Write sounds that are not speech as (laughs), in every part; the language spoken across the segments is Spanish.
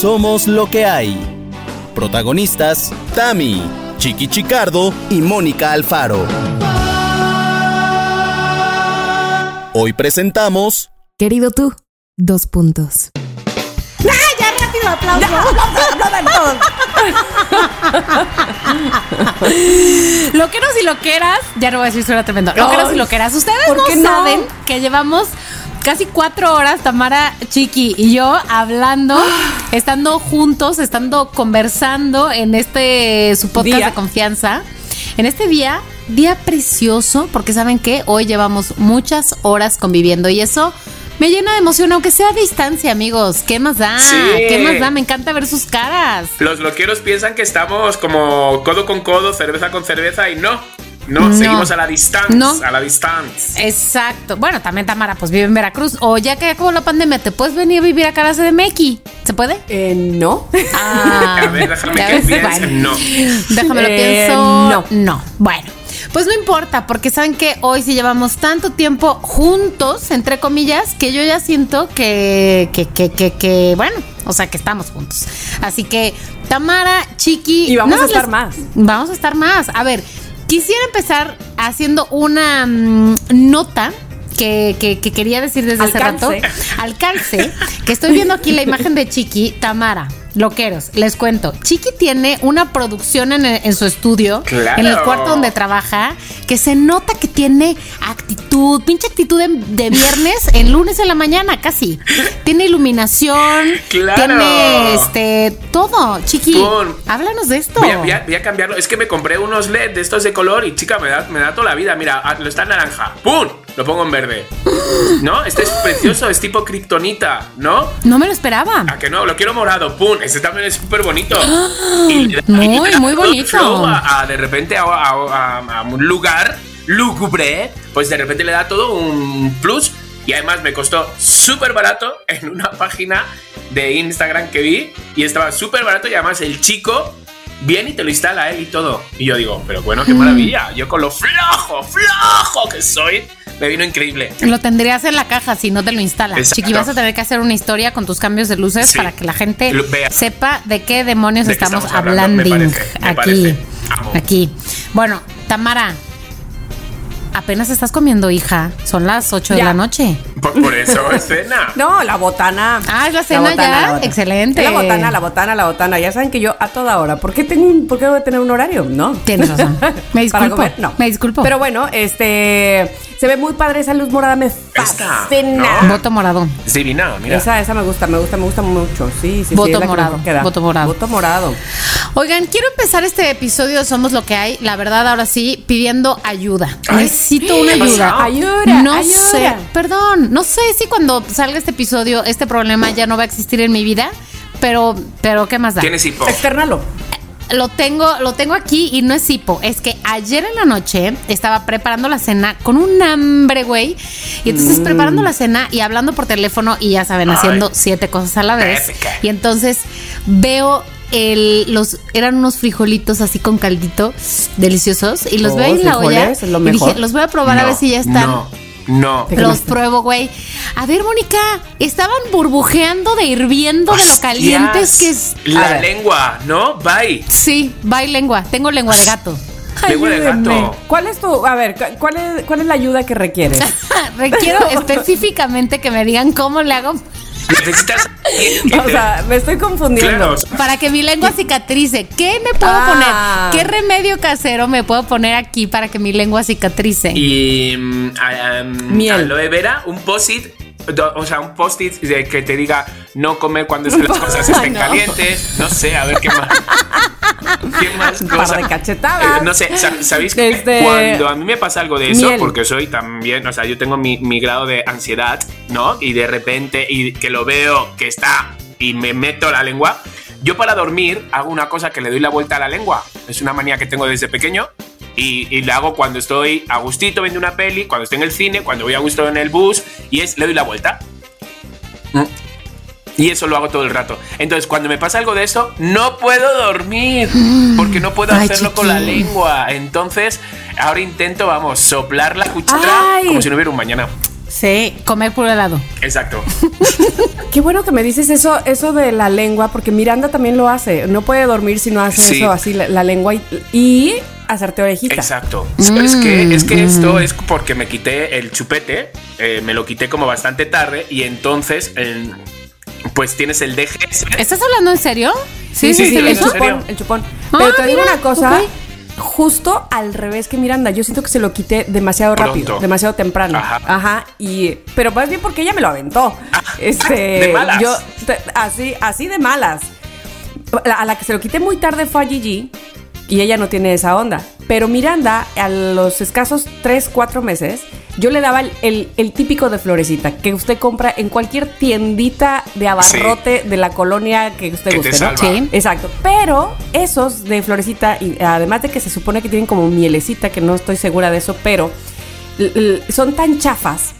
Somos lo que hay. Protagonistas, Tami, Chiqui Chicardo y Mónica Alfaro. Hoy presentamos... Querido tú, dos puntos. ¡Ay, ya rápido aplauso! Loqueros y loqueras, ya no voy a decir suena tremendo. Loqueros y loqueras, ustedes ¿por no no? saben que llevamos casi cuatro horas, Tamara, Chiqui y yo, hablando, estando juntos, estando conversando en este su podcast Día. de confianza. En este día, día precioso, porque saben que hoy llevamos muchas horas conviviendo y eso me llena de emoción, aunque sea a distancia, amigos. ¿Qué más da? Sí. ¿Qué más da? Me encanta ver sus caras. Los loqueros piensan que estamos como codo con codo, cerveza con cerveza y no. No, No. seguimos a la distancia. No. A la distancia. Exacto. Bueno, también Tamara, pues vive en Veracruz. O ya que acabó la pandemia, ¿te puedes venir a vivir acá a la CDMX? ¿Se puede? Eh, no. Ah, (laughs) A ver, déjame que piense. No. Déjame lo Eh, pienso. no. No. Bueno. Pues no importa, porque saben que hoy sí llevamos tanto tiempo juntos, entre comillas, que yo ya siento que, que, que, que, que, bueno, o sea, que estamos juntos. Así que, Tamara, Chiqui. Y vamos a estar les- más. Vamos a estar más. A ver, quisiera empezar haciendo una mm, nota. Que, que- que quería decir desde hace rato. Alcance. Alcance. Que estoy viendo aquí la imagen de Chiqui, Tamara. Loqueros, les cuento. Chiqui tiene una producción en, en su estudio, Claro. en el cuarto donde trabaja, que se nota que tiene actitud, pinche actitud de, de viernes (laughs) en lunes en la mañana, casi. Tiene iluminación, Claro. tiene este todo. Chiqui, Pum. háblanos de esto. Voy a, voy a- voy a cambiarlo. Es que me compré unos LED de estos de color y chica, me da, me da toda la vida. Mira, ah, lo está en naranja. ¡Pum! Lo pongo en verde. ¿No? Este es precioso, es tipo kriptonita, ¿no? No me lo esperaba. ¿A que no? Lo quiero morado. ¡Pum! Este también es súper bonito. (gasps) Y le da- Muy, y le da muy bonito. flow A, a de repente a, a- a- a un lugar lúgubre, pues de repente le da todo un plus. Y además me costó súper barato (laughs) en una página de Instagram que vi. Y estaba súper barato y además el chico viene y te lo instala él y todo. Y yo digo, pero bueno, qué Mm. maravilla. Yo con lo flojo, flojo que soy, me vino increíble. Lo tendrías en la caja si no te lo instalas. Exacto. Chiqui, vas a tener que hacer una historia con tus cambios de luces Sí. para que la gente Lo vea. sepa de qué demonios ¿De qué estamos, estamos hablando? Me parece, me aquí. Aquí. Bueno, Tamara, apenas estás comiendo, hija. Son las 8 de Ya. la noche. Por, por eso es (laughs) cena. No, la botana. Ah, es la cena ya. la botana. Excelente. Es la botana, la botana, la botana. Ya saben que yo a toda hora. ¿Por qué tengo un, por qué voy a tener un horario? No. Tienes razón. (laughs) Me Para disculpo. comer, no. Me disculpo. Pero bueno, este se ve muy padre esa luz morada, me Esta, fascina. ¿no? Voto morado. Es divina, mira. Esa, esa me gusta, me gusta, me gusta mucho. Sí, sí, sí. Voto que morado, queda. voto morado. Voto morado. Oigan, quiero empezar este episodio de Somos lo que hay, la verdad, ahora sí, pidiendo ayuda. Ay, Necesito una ¿qué ayuda. Ayuda, no ayuda. sé, perdón, no sé si cuando salga este episodio este problema ya no va a existir en mi vida, pero, pero ¿qué más da? Tienes hipo. Externalo. Lo tengo, lo tengo aquí y no es hipo. Es que ayer en la noche estaba preparando la cena con un hambre, güey. Y entonces preparando la cena y hablando por teléfono y ya saben, Ay. haciendo siete cosas a la vez. Épica. Y entonces veo el, los, eran unos frijolitos así con caldito deliciosos. Y los Oh, veo en la olla. frijoles es lo y dije, los voy a probar a ver si ya están. No, no. Los pruebo, güey. A ver, Mónica, estaban burbujeando de hirviendo de lo calientes que es. La lengua, ¿no? Bye. Sí, bye lengua. Tengo lengua de gato. Lengua de Ayúdenme. gato. ¿Cuál es tu, a ver, cu- cuál es, cuál es la ayuda que requieres? (laughs) Requiero (laughs) específicamente que me digan cómo le hago Necesitas. (laughs) o sea, me estoy confundiendo. claro. para que mi lengua cicatrice. ¿Qué me puedo Ah. poner? ¿Qué remedio casero me puedo poner aquí para que mi lengua cicatrice? Y. mm, ah, Miel. Aloe vera, un post-it. O sea, un post-it que te diga no comer cuando es que las (laughs) cosas estén No. calientes. No sé, a ver qué más. (laughs) ¿Qué más Un par cosas? de cachetadas. Eh, no sé, sa- ¿sabéis que Este- cuando a mí me pasa algo de eso, Miel. porque soy también, o sea, yo tengo mi, mi grado de ansiedad, ¿no? Y de repente, y que lo veo que está y me meto la lengua, yo para dormir hago una cosa que le doy la vuelta a la lengua. Es una manía que tengo desde pequeño. Y, y la hago cuando estoy a gustito viendo una peli, cuando estoy en el cine, cuando voy a gusto en el bus, y es, le doy la vuelta. Mm. Y eso lo hago todo el rato. Entonces, cuando me pasa algo de eso, no puedo dormir. Porque no puedo (gasps) Ay, hacerlo con la lengua. Entonces, ahora intento, vamos, soplar la cuchara Ay. como si no hubiera un mañana. Sí, comer puro helado. Exacto. (laughs) qué bueno que me dices eso, eso de la lengua, porque Miranda también lo hace. No puede dormir si no hace Sí. eso así, la, la lengua y, y hacerte orejita. Exacto. Es que, es que esto es porque me quité el chupete, eh, me lo quité como bastante tarde y entonces, eh, pues tienes el DGS. ¿Estás hablando en serio? Sí, sí, Sí, sí, ¿en el chupón, el chupón. Ah, Pero te digo mira, una cosa, justo al revés que Miranda. Yo siento que se lo quité demasiado rápido, demasiado temprano. Ajá. Ajá. y pero más bien porque ella me lo aventó. Este, (laughs) de malas. yo te- así, así de malas. La- a la que se lo quité muy tarde fue a Gigi y ella no tiene esa onda. Pero Miranda, a los escasos 3, 4 meses, yo le daba el, el- el típico de florecita que usted compra en cualquier tiendita de abarrote de la colonia que usted Que te guste, ¿no? Sí. Exacto. Pero esos de florecita, y además de que se supone que tienen como mielecita, que no estoy segura de eso, pero son tan chafas,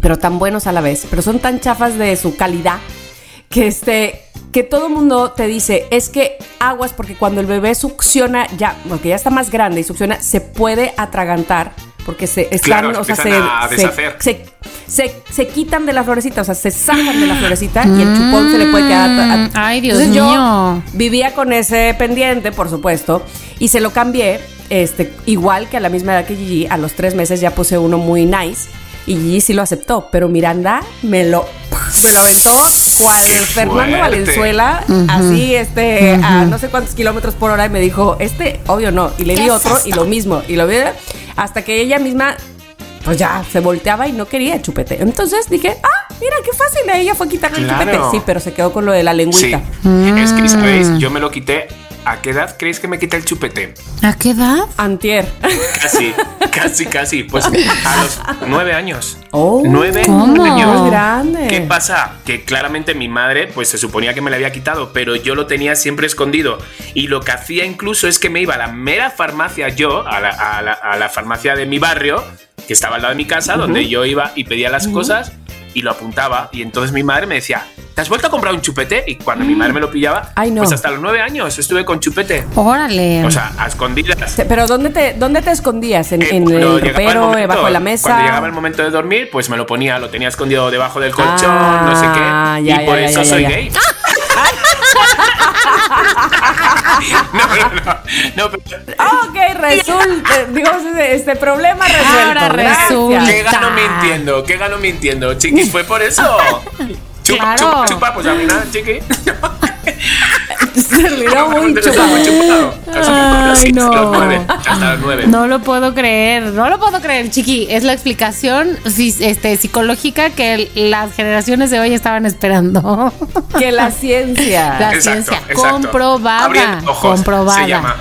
pero tan buenos a la vez, pero son tan chafas de su calidad, que este que todo mundo te dice es que aguas porque cuando el bebé succiona ya porque ya está más grande y succiona se puede atragantar porque se están Claro, o sea se, a se- deshacer. se, se- se quitan de la florecita o sea se sacan de la florecita y el chupón se le puede quedar a- Mm, ay, Dios Entonces yo mío. vivía con ese pendiente por supuesto y se lo cambié este igual que a la misma edad que Gigi a los tres meses ya puse uno muy nice y Gigi sí lo aceptó, pero Miranda me lo, me lo aventó cual Fernando fuerte. Valenzuela, así este, a no sé cuántos kilómetros por hora y me dijo, este, obvio no, y le ¿Qué di es otro y lo mismo, y lo vi hasta que ella misma, pues ya, se volteaba y no quería chupete. Entonces dije, ah, mira, qué fácil, ella fue quitarle el Claro. chupete. Sí, pero se quedó con lo de la Sí. lengüita. Es que, ¿sabéis? Yo me lo quité. ¿A qué edad creéis que me quité el chupete? ¿A qué edad? Antier. Casi, (laughs) casi, casi. Pues a los nueve años. Oh, nueve ¿cómo? años. Grande. ¿Qué pasa? Que claramente mi madre, pues se suponía que me lo había quitado, pero yo lo tenía siempre escondido. Y lo que hacía incluso es que me iba a la mera farmacia yo, a la, a la- a la farmacia de mi barrio, que estaba al lado de mi casa, donde yo iba y pedía las cosas y lo apuntaba. Y entonces mi madre me decía, ¿te has vuelto a comprar un chupete? Y cuando mi madre me lo pillaba, Ay, no. pues hasta los nueve años estuve con chupete. Órale. O sea, a escondidas. Pero ¿dónde te, dónde te escondías? ¿En, Eh, en el ropero, debajo de la mesa? Cuando llegaba el momento de dormir, pues me lo ponía, lo tenía escondido debajo del colchón, Ah, no sé qué. ya, y por ya, eso soy gay. (laughs) no, no, no. no pero- ok, resulta. digo, este problema resuelto. Ahora resulta. ¿Qué gano mintiendo? ¿Qué gano mintiendo? Chiquis, fue por eso. (laughs) Chupa, Claro. chupa, chupa, pues a mí nada, chiqui. (laughs) (laughs) Muy chupado. Ay, no. No lo puedo creer, no lo puedo creer, chiqui. Es la explicación este, psicológica que las generaciones de hoy estaban esperando. Que la ciencia. (laughs) La Exacto, ciencia exacto. comprobada. Abriendo ojos, comprobada. se llama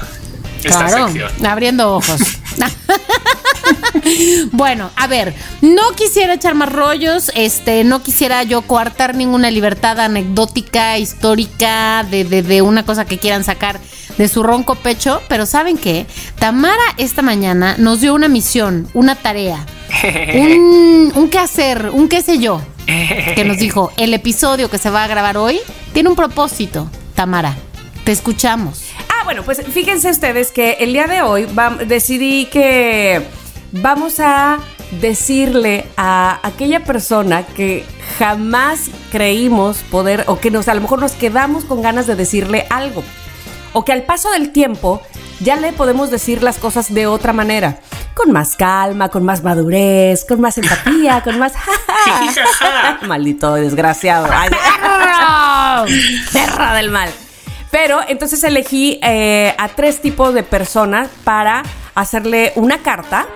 esta Claro, sección. abriendo ojos. (laughs) bueno, a ver, no quisiera echar más rollos, este, no quisiera yo coartar ninguna libertad anecdótica, histórica, de, de, de una cosa que quieran sacar de su ronco pecho, pero ¿saben qué? Tamara esta mañana nos dio una misión, una tarea, (laughs) un, un qué hacer, un qué sé yo, que nos dijo, el episodio que se va a grabar hoy tiene un propósito, Tamara, te escuchamos. Bueno, pues fíjense ustedes que el día de hoy decidí que vamos a decirle a aquella persona que jamás creímos poder, o que nos, a lo mejor nos quedamos con ganas de decirle algo, o que al paso del tiempo ya le podemos decir las cosas de otra manera, con más calma, con más madurez, con más empatía, (laughs) con más... (laughs) Maldito desgraciado. Ay, (laughs) perra del mal. Pero entonces elegí eh, a tres tipos de personas para hacerle una carta,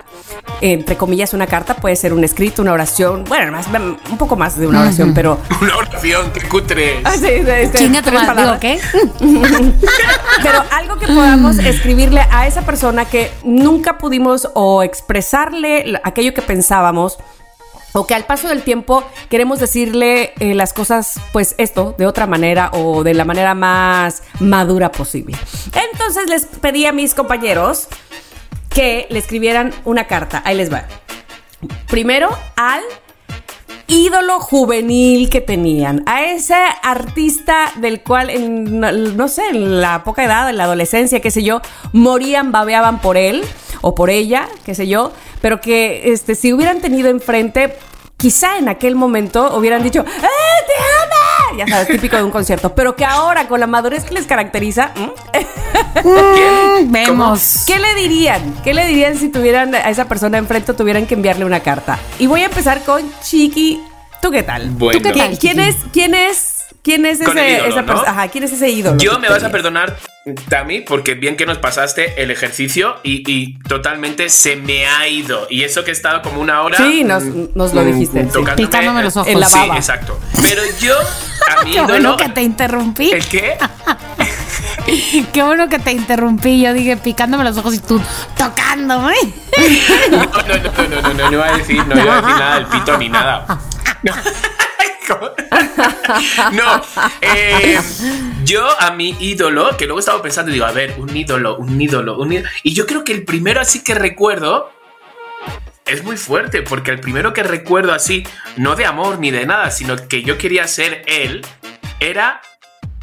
entre comillas una carta, puede ser un escrito, una oración, bueno, más, un poco más de una oración, pero... (laughs) Una oración, qué cutre. Ah, sí, este, Chinga tu tres madre. ¿qué? (laughs) Pero algo que podamos escribirle a esa persona que nunca pudimos o expresarle aquello que pensábamos o que al paso del tiempo queremos decirle eh, las cosas, pues esto, de otra manera o de la manera más madura posible. Entonces les pedí a mis compañeros que le escribieran una carta. Ahí les va. Primero al ídolo juvenil que tenían, a ese artista del cual, en, no sé, en la poca edad, en la adolescencia, qué sé yo, morían, babeaban por él o por ella, qué sé yo, pero que este, si hubieran tenido enfrente, quizá en aquel momento hubieran dicho, ¡Eh, te amo! ya sabes, típico de un concierto. Pero que ahora, con la madurez que les caracteriza. (laughs) Mm, Vemos. ¿qué le dirían? ¿Qué le dirían si tuvieran a esa persona enfrente o tuvieran que enviarle una carta? Y voy a empezar con Chiqui. ¿Tú qué tal? Bueno. ¿Tú qué tal? ¿Quién es, quién es, quién es ese, ídolo, esa ¿no? persona? Ajá, ¿quién es ese ídolo? Yo me vas a perdonar, Tami, porque bien que nos pasaste el ejercicio y, y totalmente se me ha ido. Y eso que he estado como una hora. Sí, nos- mm, nos lo mm, dijiste, sí. tocándome Picándome los ojos. En la Sí, baba. exacto. Pero yo, a (laughs) mi Qué ídolo. bueno que te interrumpí. ¿El qué? (laughs) Qué bueno que te interrumpí. Yo dije picándome los ojos y tú tocándome. (laughs) No, no, no, no, no, no, no iba a decir, no iba a decir nada del pito ni nada. No. (laughs) No, eh, yo a mi ídolo, que luego estaba pensando, digo, a ver, un ídolo, un ídolo, un ídolo. Y yo creo que el primero así que recuerdo es muy fuerte, porque el primero que recuerdo así, no de amor ni de nada, sino que yo quería ser él, era.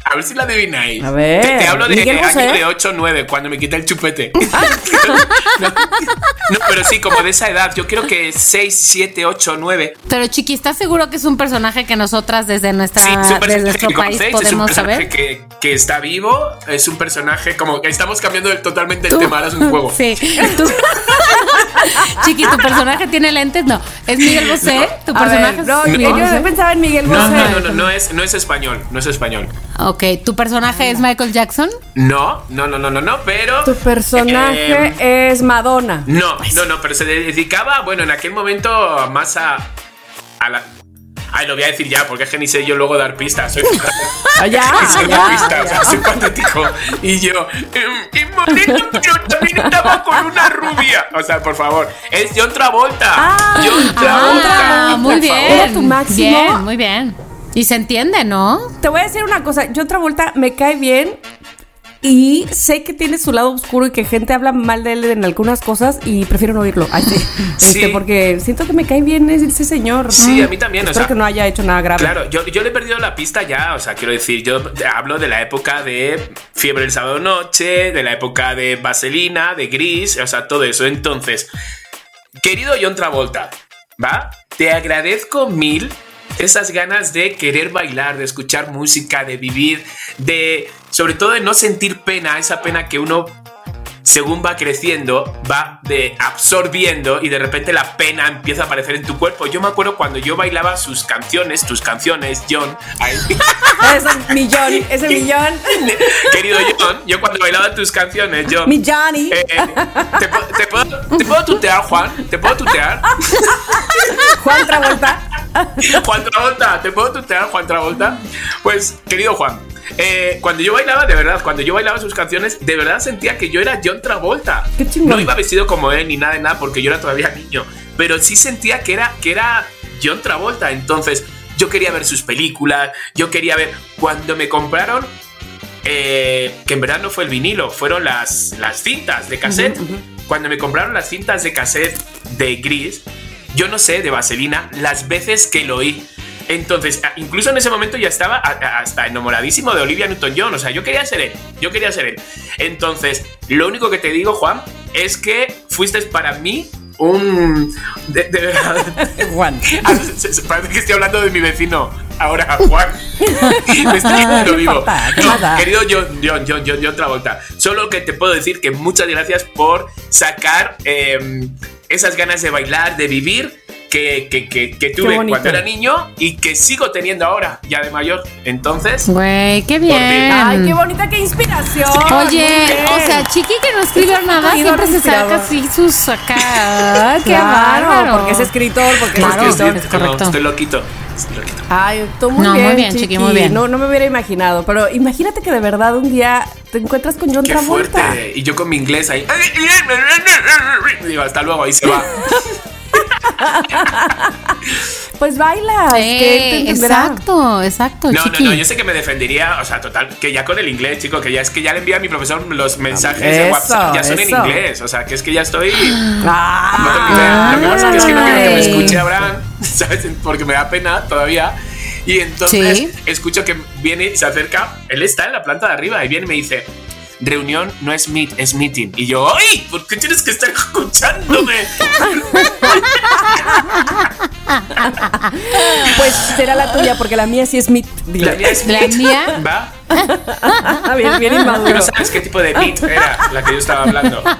A ver si la adivináis. A ver, Te, te hablo de Miguel año Bosé. de 8 9, cuando me quité el chupete. no, no, pero sí, como de esa edad. Yo creo que 6, 7, 8, 9. Pero Chiqui, ¿estás seguro que es un personaje que nosotras desde nuestra Sí, desde nuestro país conocéis, es un podemos personaje saber? que, que está vivo, es un personaje como que estamos cambiando totalmente el tema, ahora es un juego. Sí. Tú- Chiqui, ¿tu personaje tiene lentes? No. ¿Es Miguel Bosé? ¿Tu A ver, personaje no, es Miguel yo pensaba en Miguel No, Bosé. no, no, no, no es, no es español, no es español. Ok, ¿tu personaje es Michael Jackson? No, no, no, no, no, no, pero. Tu personaje eh, es Madonna. no, no, no, pero se dedicaba, bueno, en aquel momento más a. a la. Ay, lo voy a decir ya, porque es que ni sé yo luego dar pistas. Soy, (laughs) Ah, ya, ni sé ya, dar pistas, o sea, soy patético. Y yo, em, y moreno, (laughs) pero también estaba con una rubia. O sea, por favor, es John Travolta. Ah, John Travolta. Ah, muy bien. Era tu máximo. Bien, muy bien. Y se entiende, ¿no? Te voy a decir una cosa, John Travolta me cae bien y sé que tiene su lado oscuro y que gente habla mal de él en algunas cosas y prefiero no oírlo. Ay, sí. (laughs) Este, Sí. porque siento que me cae bien ese señor. Sí, a mí también, o Espero sea, que no haya hecho nada grave. Claro, yo, yo le he perdido la pista ya, o sea, quiero decir, yo hablo de la época de Fiebre el sábado noche, de la época de Vaselina, de Gris, o sea, todo eso. Entonces, querido John Travolta, ¿va? Te agradezco mil esas ganas de querer bailar, de escuchar música, de vivir, de, sobre todo de no sentir pena, esa pena que uno según va creciendo, va de absorbiendo y de repente la pena empieza a aparecer en tu cuerpo. Yo me acuerdo cuando yo bailaba sus canciones, tus canciones, John, ay, (laughs) Ese millón, ese millón. querido John, yo cuando bailaba tus canciones, John, Mi Johnny. eh, ¿te, puedo- te puedo, ¿te puedo tutear, Juan? ¿Te puedo tutear? (laughs) Juan Travolta. (laughs) Juan Travolta, ¿te puedo tutear, Juan Travolta? Pues, querido Juan, eh, cuando yo bailaba, de verdad, cuando yo bailaba sus canciones, de verdad sentía que yo era John Travolta. Qué. No iba vestido como él ni nada de nada porque yo era todavía niño, pero sí sentía que era, que era John Travolta. Entonces, yo quería ver sus películas, yo quería ver. Cuando me compraron, eh, que en verdad no fue el vinilo, fueron las, las cintas de cassette. Cuando me compraron las cintas de cassette de Gris, yo no sé, de Vaselina, las veces que lo oí. Entonces, incluso en ese momento ya estaba hasta enamoradísimo de Olivia Newton-John. O sea, yo quería ser él. Yo quería ser él. Entonces, lo único que te digo, Juan, es que fuiste para mí un... De, de verdad. (laughs) Juan. Ah, Parece que estoy hablando de mi vecino. Ahora, Juan. (laughs) Me estoy quedando No vivo. querido John, John, John, John, John Travolta. Solo que te puedo decir que muchas gracias por sacar eh, esas ganas de bailar, de vivir. Que, que, que, que tuve cuando era niño y que sigo teniendo ahora, ya de mayor. Entonces, Güey, qué bien. Ay, qué bonita, qué inspiración. Oye, bien. o sea, Chiqui que no escribió nada, siempre se saca así sus acá. (laughs) Qué Claro, bárbaro. porque es escritor, porque Claro, es escritor. es correcto. estoy loquito. Estoy loquito. Ay, tú muy No, muy bien, bien, Chiqui, Chiqui. muy bien. No, no me hubiera imaginado, pero imagínate que de verdad un día te encuentras con John Qué Travolta. fuerte. Y yo con mi inglés ahí. (laughs) Digo, hasta luego, ahí se va. (laughs) (laughs) Pues baila. que él te Eh, entenderá. exacto, exacto, No, no, Chiqui. no, yo sé que me defendería, o sea, total, que ya con el inglés, chico, que ya es que ya le envía a mi profesor los mensajes de WhatsApp, ya son en inglés, o sea, que es que ya estoy... Ah, (gasps) No tengo idea. Lo que pasa es que no quiero que me escuche Abraham, (laughs) ¿sabes? Porque me da pena todavía. Y entonces Sí. escucho que viene y se acerca, él está en la planta de arriba y viene y me dice, reunión no es meet, es meeting. Y yo, ¡ay! ¿Por qué tienes que estar escuchándome? (laughs) Pues será la tuya, porque la mía sí es mit. La mía es La Meat. mía- ¿Va? (laughs) bien, bien Que inmaduro. no sabes qué tipo de beat era la que yo estaba hablando. (laughs)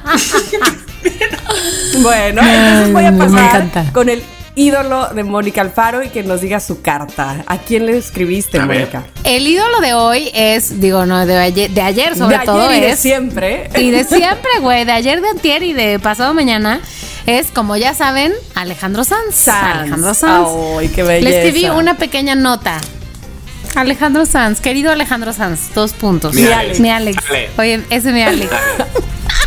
Bueno, entonces voy a me pasar encanta. con el ídolo de Mónica Alfaro y que nos diga su carta. ¿A quién le escribiste, A ver. Mónica? El ídolo de hoy es, digo, no, de ayer, de ayer sobre de todo ayer y de es. siempre. Y de siempre, güey, de ayer, de antier y de pasado mañana, es, como ya saben, Alejandro Sanz. Sanz. Alejandro Sanz. Ay, qué belleza. Le escribí una pequeña nota. Alejandro Sanz, querido Alejandro Sanz, dos puntos. Mi Alex. Mi Alex. Ale. Oye, ese es mi Alex.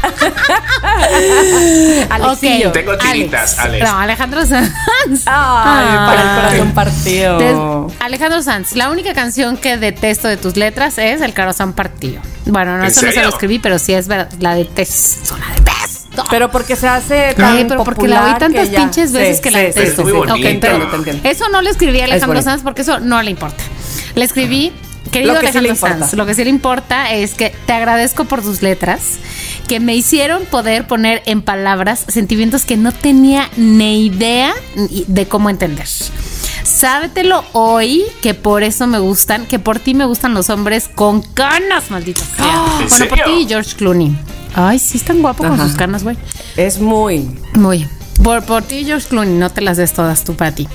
(laughs) Alexillo. Ok. Tengo tiritas, Alex. No, Alejandro Sanz. (laughs) Ay, para el corazón partido. Alejandro Sanz, la única canción que detesto de tus letras es El corazón partido. Bueno, no, ¿En eso no se lo escribí, pero sí es verdad. La detesto, la detesto. Pero porque se hace tan pero porque la oí tantas ya- pinches veces Sí, que la sí, sí, detesto. Es muy pero entiendo. eso no le escribí a Alejandro bonito. Sanz porque eso no le importa. Le escribí, querido Lo que sí le Alejandro importa. Sanz, lo que sí le importa es que te agradezco por tus letras que me hicieron poder poner en palabras sentimientos que no tenía ni idea de cómo entender. Sábetelo hoy que por eso me gustan, que por ti me gustan los hombres con canas, maldita sea. ¿En bueno, por ti y George Clooney. Ay, sí, es tan guapo con sus canas, güey. Es muy. Muy. Por, por ti, George Clooney, no te las des todas tú para ti.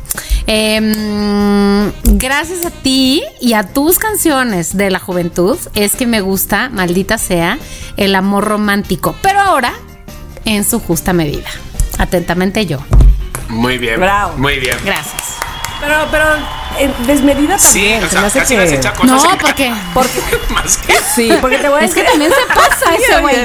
Em, gracias a ti y a tus canciones de la juventud es que me gusta, maldita sea, el amor romántico. Pero ahora, en su justa medida. Atentamente yo. Muy bien. Bravo. Muy bien. Gracias. Pero, pero, en desmedida Sí, también. o se me sea, hace casi que- me has echado cosas No, en (laughs) porque- Porque, (laughs) Más que. sí, porque te voy a Es que decir. también se pasa (laughs) ese güey.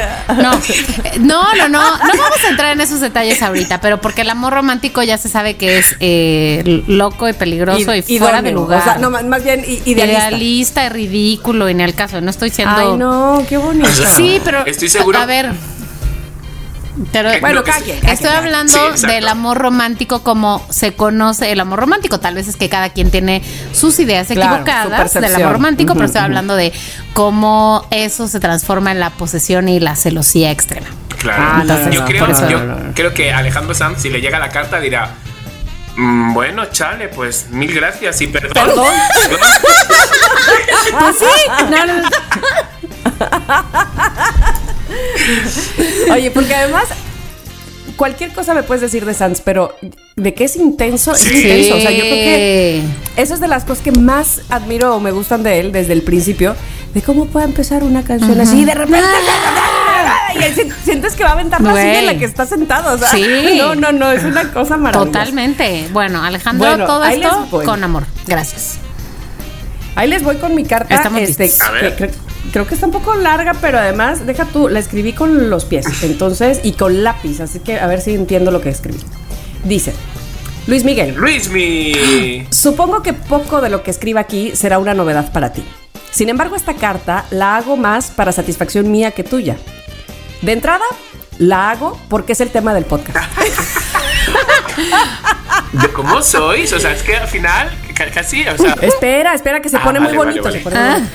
No, eh, no, no, no. No vamos a entrar en esos detalles ahorita, pero porque el amor romántico ya se sabe que es eh, loco y peligroso y, id- fuera de lugar. O sea, no, más, más bien i- idealista. Idealista y ridículo en el caso. No estoy siendo. Ay, no, qué bonito. Sí, pero. Estoy seguro- A ver. Pero, Que Bueno, calle, calle. Estoy hablando Sí, del amor romántico como se conoce el amor romántico. Tal vez es que cada quien tiene sus ideas Claro, su equivocadas del amor romántico, pero estoy hablando de cómo eso se transforma en la posesión y la celosía extrema. Claro. Ah, no, yo no, creo, por eso yo no, creo que Alejandro Sanz, si le llega la carta, dirá. "Mm, bueno, chale, pues mil gracias y perdón. Perdón. (laughs) Pues sí, no, no, no. (laughs) (laughs) Oye, porque además, cualquier cosa me puedes decir de Sanz, pero de que es intenso, es Sí. intenso. O sea, yo creo que eso es de las cosas que más admiro o me gustan de él desde el principio, de cómo puede empezar una canción así y de repente... Y sientes que va a aventar la silla en la que está sentado. O sea, Sí. no, no, no, es una cosa maravillosa. Totalmente. Bueno, Alejandro, Bueno, todo esto con amor. Gracias. Ahí les voy con mi carta. Estamos este, listos. A ver. que creo, que está un poco larga, pero además, deja tú, la escribí con los pies, entonces, y con lápiz, así que a ver si entiendo lo que escribí. Dice, Luis Miguel, Luis mi. supongo que poco de lo que escriba aquí será una novedad para ti. Sin embargo, esta carta la hago más para satisfacción mía que tuya. De entrada, la hago porque es el tema del podcast. (laughs) ¿De cómo sois? O sea, es que al final, casi, o sea. Espera, espera, que se Ah, pone vale, muy vale, bonito. vale. se pone muy bonito.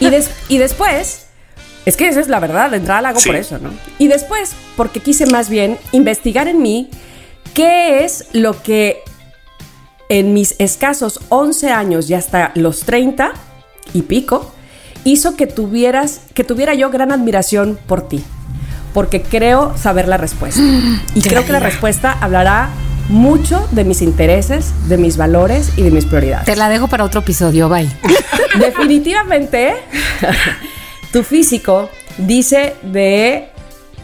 Y, des- y después, es que esa es la verdad, de entrada la hago Sí. por eso, ¿no? Y después, porque quise más bien investigar en mí qué es lo que en mis escasos 11 años y hasta los 30 y pico hizo que tuvieras que tuviera yo gran admiración por ti porque creo saber la respuesta y creo que la respuesta hablará mucho de mis intereses, de mis valores y de mis prioridades. Te la dejo para otro episodio. Bye. (laughs) Definitivamente, tu físico dice de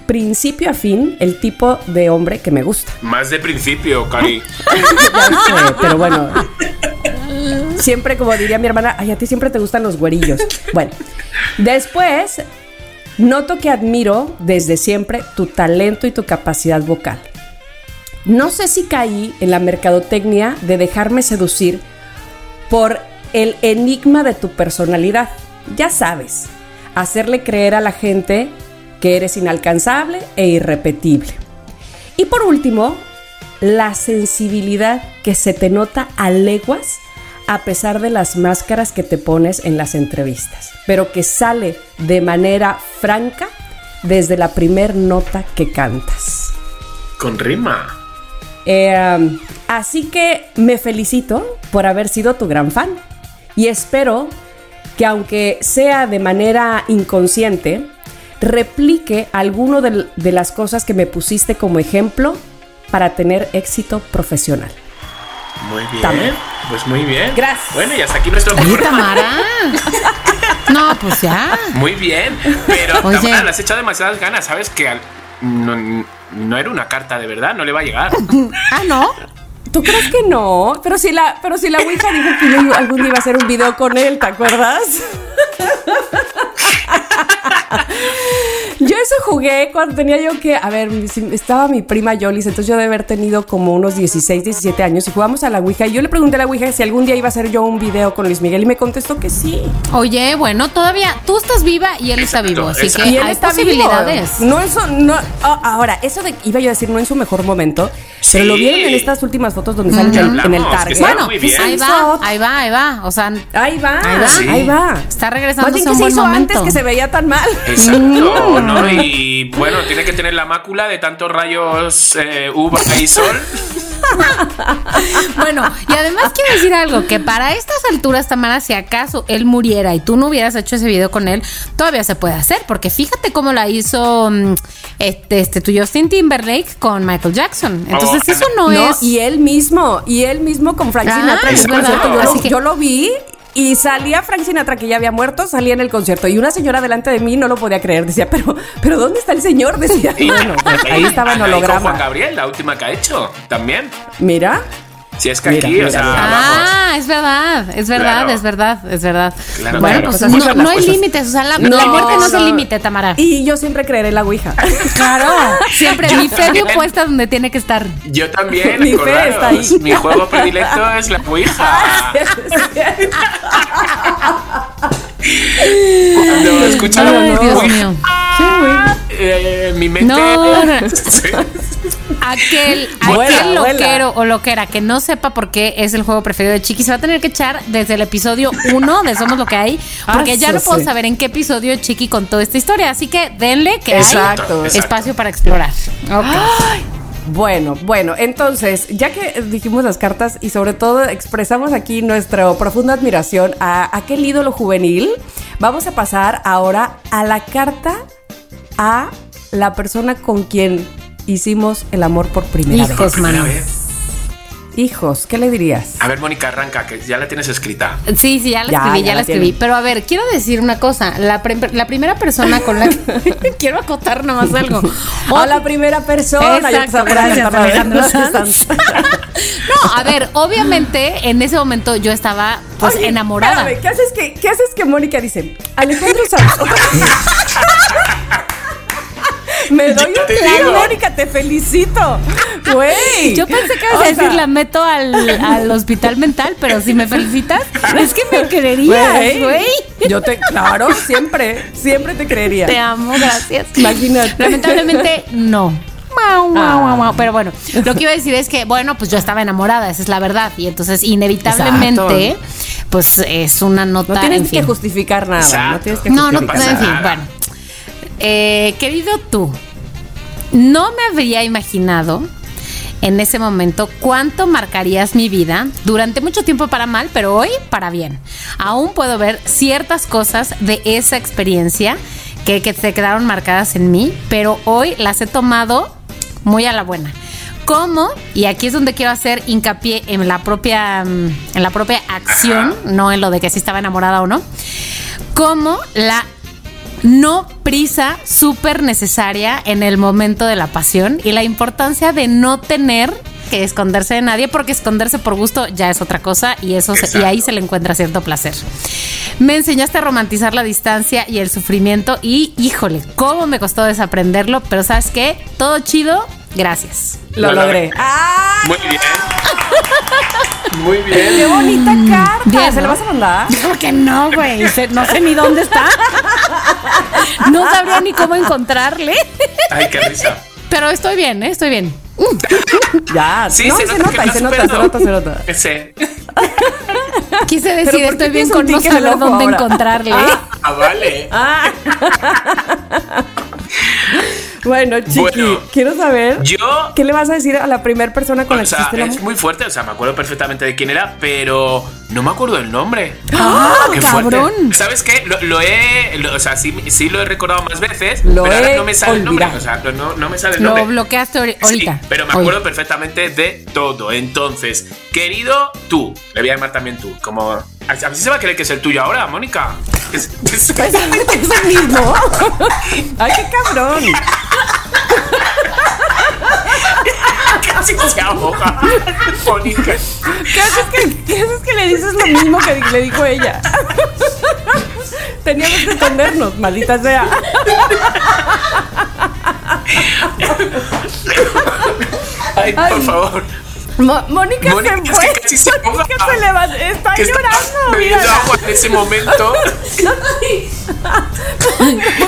principio a fin el tipo de hombre que me gusta. Más de principio, Cari. Sé, (laughs) pero bueno. Siempre, como diría mi hermana, ay, a ti siempre te gustan los güerillos. Bueno, después, noto que admiro desde siempre tu talento y tu capacidad vocal. No sé si caí en la mercadotecnia de dejarme seducir por el enigma de tu personalidad. Ya sabes, hacerle creer a la gente que eres inalcanzable e irrepetible. Y por último, la sensibilidad que se te nota a leguas a pesar de las máscaras que te pones en las entrevistas, pero que sale de manera franca desde la primer nota que cantas. Con rima. Eh, así que me felicito por haber sido tu gran fan y espero que aunque sea de manera inconsciente, replique alguno de, de las cosas que me pusiste como ejemplo para tener éxito profesional. Muy bien. También. Pues muy bien. Gracias. Bueno, y hasta aquí nuestro programa. Tamara. No, pues ya. Muy bien. Pero Oye. Tamara, le has echado demasiadas ganas. Sabes que al- no, no era una carta de verdad, no le va a llegar. (laughs) Ah, no. ¿Tú crees que no? Pero si la, pero si la Ouija dijo que algún día iba a hacer un video con él, ¿te acuerdas? (laughs) Yo eso jugué cuando tenía yo que, a ver, si- estaba mi prima Yolis, entonces yo de haber tenido como unos 16, 17 años y jugamos a la Ouija y yo le pregunté a la Ouija si algún día iba a hacer yo un video con Luis Miguel y me contestó que sí. Oye, bueno, todavía tú estás viva y él está vivo, así exacto. que Y él hay está posibilidades. vivo. No en su, no, ah, ahora, eso de, iba yo a decir, no en su mejor momento, pero lo vieron en estas últimas fotos donde salen en, el Target. Bueno, muy ¿qué bien. se ahí va, ahí va, ahí va. O sea, Ahí va, Ahí va. Sí. ahí va. está Más regresando bien a que un se buen hizo momento. antes que se veía tan mal. Exacto, ¿no? Y bueno, tiene que tener la mácula de tantos rayos eh, uva y sol. (laughs) Bueno, y además quiero decir algo, que para estas alturas, Tamara, si acaso él muriera y tú no hubieras hecho ese video con él, todavía se puede hacer, porque fíjate cómo la hizo mm, este, este tu Justin Timberlake con Michael Jackson. Entonces Oh, eso no, No, es... y él mismo, y él mismo con Frank Ah, Sinatra en es el verdad. concierto. Yo, Así lo, que- yo lo vi y salía Frank Sinatra que ya había muerto, salía en el concierto. Y una señora delante de mí no lo podía creer. Decía, pero, pero ¿dónde está el señor? (laughs) Decía, Y- bueno, pues, ahí estaba en con Juan holograma. Gabriel, la última que ha hecho, también. Mira. Si es que Mira, aquí, mira, o sea, mira. Ah, es verdad, es verdad, Claro. es verdad, es verdad. Claro, bueno, claro. pues Pues no, hay límites, o sea, la, No, la muerte no, se no. límite, Tamara. Y yo siempre creeré en la Ouija. (laughs) Claro, siempre mi fe bien puesta donde tiene que estar. Yo también, Mi fe está ahí. Mi juego predilecto es la Ouija. (laughs) Cuando Ay, Dios mío. eh, mi mente. No, no. (laughs) Sí. Aquel, (laughs) loquero o loquera que no sepa por qué es el juego preferido de Chiqui se va a tener que echar desde el episodio 1 de Somos lo que hay, (laughs) porque Ah, ya sí, no puedo sí. saber en qué episodio Chiqui contó esta historia. Así que denle que Exacto, hay exacto. espacio para explorar. Bueno, bueno, entonces, ya que dijimos las cartas y sobre todo expresamos aquí nuestra profunda admiración a aquel ídolo juvenil, vamos a pasar ahora a la carta a la persona con quien hicimos el amor por primera Hijos, vez. Hijos, ¿qué le dirías? a ver, Mónica, arranca, que ya la tienes escrita. Sí, sí, ya la Ya, escribí, ya ya, la la escribí. Pero a ver, quiero decir una cosa. La, pre- la primera persona con la que (laughs) quiero acotar nomás algo. (laughs) A la primera persona. Exacto, gracias, Alejandro. (laughs) Sanz. No, a ver, obviamente en ese momento yo estaba pues Oye, enamorada. espérame, ¿qué haces que, qué haces que Mónica dice? Alejandro Sanz. Me doy un digo. Mónica, te felicito. Güey. Yo pensé que ibas a decir sea, la meto al, al hospital mental, pero si me felicitas, es que me creerías, güey. Yo te, claro, siempre, siempre te creería. Te amo, gracias. Imagínate. Lamentablemente, no. Mau, mau, Ah. mau, mau. Pero bueno, lo que iba a decir es que, bueno, pues yo estaba enamorada, esa es la verdad. Y entonces, inevitablemente, pues es una nota. No tienes en que justificar nada. Exacto. No tienes que No, no, justificar. pasa en fin, bueno. Eh, querido tú, no me habría imaginado en ese momento cuánto marcarías mi vida durante mucho tiempo para mal, pero hoy para bien. Aún puedo ver ciertas cosas de esa experiencia que, que se quedaron marcadas en mí, pero hoy las he tomado muy a la buena. ¿Cómo? Y aquí es donde quiero hacer hincapié en la propia, mm, en la propia acción, no en lo de que si estaba enamorada o no. Cómo la no prisa súper necesaria en el momento de la pasión y la importancia de no tener que esconderse de nadie porque esconderse por gusto ya es otra cosa y eso se- y ahí se le encuentra cierto placer. Me enseñaste a romantizar la distancia y el sufrimiento y híjole, cómo me costó desaprenderlo, pero sabes qué, todo chido, gracias. Lo Lo logré. ¡Ah! Muy bien. (laughs) Muy ¡Qué bien. bonita carta! Bien, ¿Se la ¿no? vas a mandar? Creo que no, güey, se- no sé ni dónde está. (laughs) No sabría ni cómo encontrarle. Ay, qué risa. Pero estoy bien, ¿eh? estoy bien. Ya. Sí, no, se, se, nota, que nota, se nota, se superado. nota, se nota. (laughs) Quise ¿Pero decir, estoy bien con no el saber dónde ahora? encontrarle. Ah, vale. (laughs) Bueno, Chiqui, Bueno, quiero saber Yo qué le vas a decir a la primera persona con la O que sea, hiciste el es muy fuerte, o sea, me acuerdo perfectamente de quién era, pero no me acuerdo del nombre. ¡Ah, Qué cabrón! fuerte. ¿Sabes qué? Lo, lo he. lo- o sea, sí, sí lo he recordado más veces, Lo pero ahora he no me sale el nombre. olvidado. O sea, no, no me sale el Lo nombre. bloqueaste ahori- Sí, ahorita. pero me Hoy. acuerdo perfectamente de todo. Entonces, querido tú, le voy a llamar también tú, como. A ver si se va a creer que es el tuyo ahora, Mónica. Es- es- (laughs) Pues, es el mismo. (laughs) Ay, qué cabrón. (laughs) casi se ahoga. Mónica. ¿Qué haces que, qué haces que le dices lo mismo que le dijo ella? Teníamos que escondernos, maldita sea. Ay, por Ay. favor. Mo- Mónica, Mónica, se fue. casi se. Mónica se levantó. Está Que llorando. (laughs) bebiendo agua en ese momento.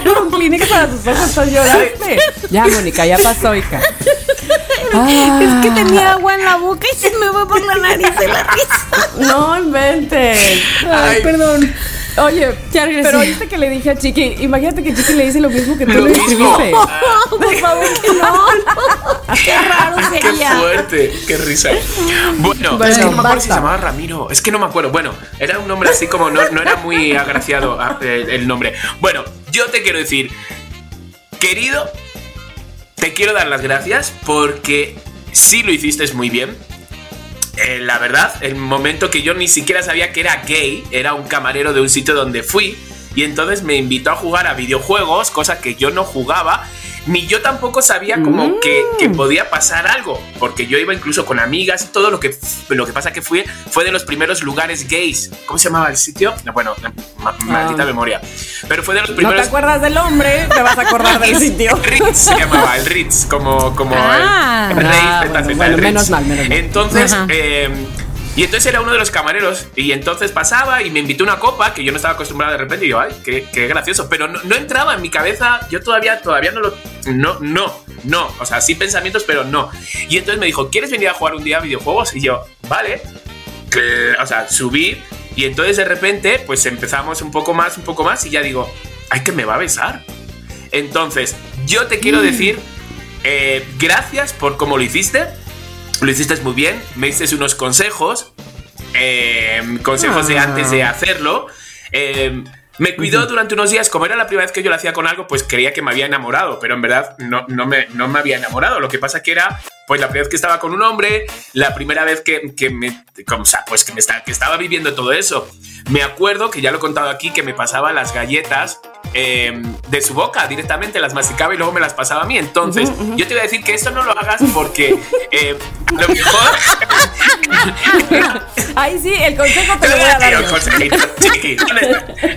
Un clínico para tus ojos, estás llorando. Ya, Mónica, ya pasó, hija. Es que tenía agua en la boca y se me fue por la nariz de la risa. No inventes. Ay, Ay. perdón. Oye, Ya regresé. pero oíste que le dije a Chiqui, imagínate que Chiqui le dice lo mismo que tú Lo le mismo. escribiste. Por (laughs) favor, que no. (laughs) Qué raro Qué sería. fuerte, qué risa. Bueno, Bueno, es que no me acuerdo si se llamaba Ramiro. Es que no me acuerdo. Bueno, era un nombre así como no, no era muy agraciado ah, el nombre. Bueno, yo te quiero decir, querido, te quiero dar las gracias porque sí lo hiciste muy bien. Eh, la verdad, el momento que yo ni siquiera sabía que era gay, era un camarero de un sitio donde fui y entonces me invitó a jugar a videojuegos, cosa que yo no jugaba, ni yo tampoco sabía como que, que podía pasar algo, porque yo iba incluso con amigas todo lo que, lo que pasa que fui fue de los primeros lugares gays. ¿Cómo se llamaba el sitio? No, Bueno, ma- maldita Ah. memoria. Pero fue de los No te primeros... acuerdas del hombre, te vas a acordar del (laughs) sitio. Ritz se llamaba, el Ritz, como, como Ah. el, el rey Ah, bueno, bueno, el menos Ritz. mal, menos mal. Entonces, eh, y entonces era uno de los camareros y entonces pasaba y me invitó una copa que yo no estaba acostumbrado de repente y yo, ay, qué, qué gracioso, pero no, no entraba en mi cabeza, yo todavía, todavía no lo, no, no, no, o sea, sí pensamientos, pero no. Y entonces me dijo, ¿quieres venir a jugar un día a videojuegos? Y yo, vale, que, o sea, subí y entonces de repente, pues empezamos un poco más, un poco más y ya digo, ay, que me va a besar. Entonces, yo te quiero decir eh, gracias por cómo lo hiciste. Lo hiciste muy bien. Me diste unos consejos. eh, consejos de Ah. antes de hacerlo. Eh, me cuidó durante unos días. Como era la primera vez que yo lo hacía con algo, pues creía que me había enamorado. Pero en verdad no, no, me, no me había enamorado. Lo que pasa que era pues la primera vez que estaba con un hombre, la primera vez que, que me, como, o sea, pues que, me está- que estaba viviendo todo eso. Me acuerdo que ya lo he contado aquí, que me pasaba las galletas eh, de su boca directamente, las masticaba y luego me las pasaba a mí. Entonces, yo te voy a decir que esto no lo hagas porque eh, a lo mejor... (laughs) Ahí sí, el consejo te lo voy a dar.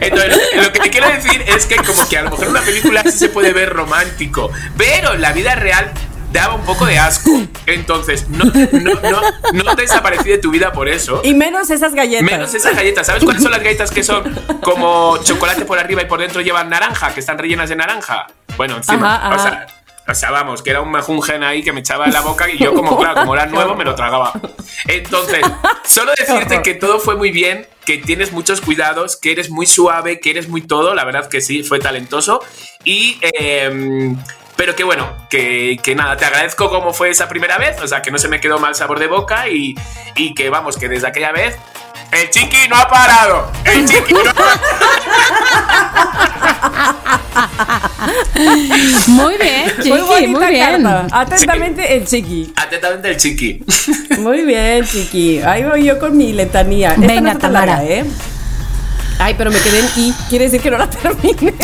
Entonces, lo que te quiero decir es que como que a lo mejor una película sí se puede ver romántico, pero en la vida real daba un poco de asco. (laughs) Entonces, no, no, no, no desaparecí de tu vida por eso. Y menos esas galletas. Menos esas galletas. ¿Sabes cuáles son las galletas que son como chocolate por arriba y por dentro llevan naranja, que están rellenas de naranja? Bueno, encima. Ajá, O, sea, ajá. o sea, vamos, que era un majungen ahí que me echaba en la boca y yo como, claro, como era (laughs) nuevo, me lo tragaba. Entonces, (laughs) solo decirte que todo fue muy bien, que tienes muchos cuidados, que eres muy suave, que eres muy todo. La verdad que sí, fue talentoso. Y... em, pero que bueno, que, que nada, te agradezco cómo fue esa primera vez, o sea, que no se me quedó mal sabor de boca y, y que vamos, que desde aquella vez el chiqui no ha parado. El chiqui no ha parado. (laughs) Muy bien, Chiqui, Muy muy, bien. carta. Atentamente el chiqui. Atentamente el chiqui. Muy bien, chiqui. Ahí voy yo con mi letanía. Esta Venga, no está tan Tamara. larga, ¿eh? Ay, pero me quedé en I. Quiere decir que no la terminé. (laughs)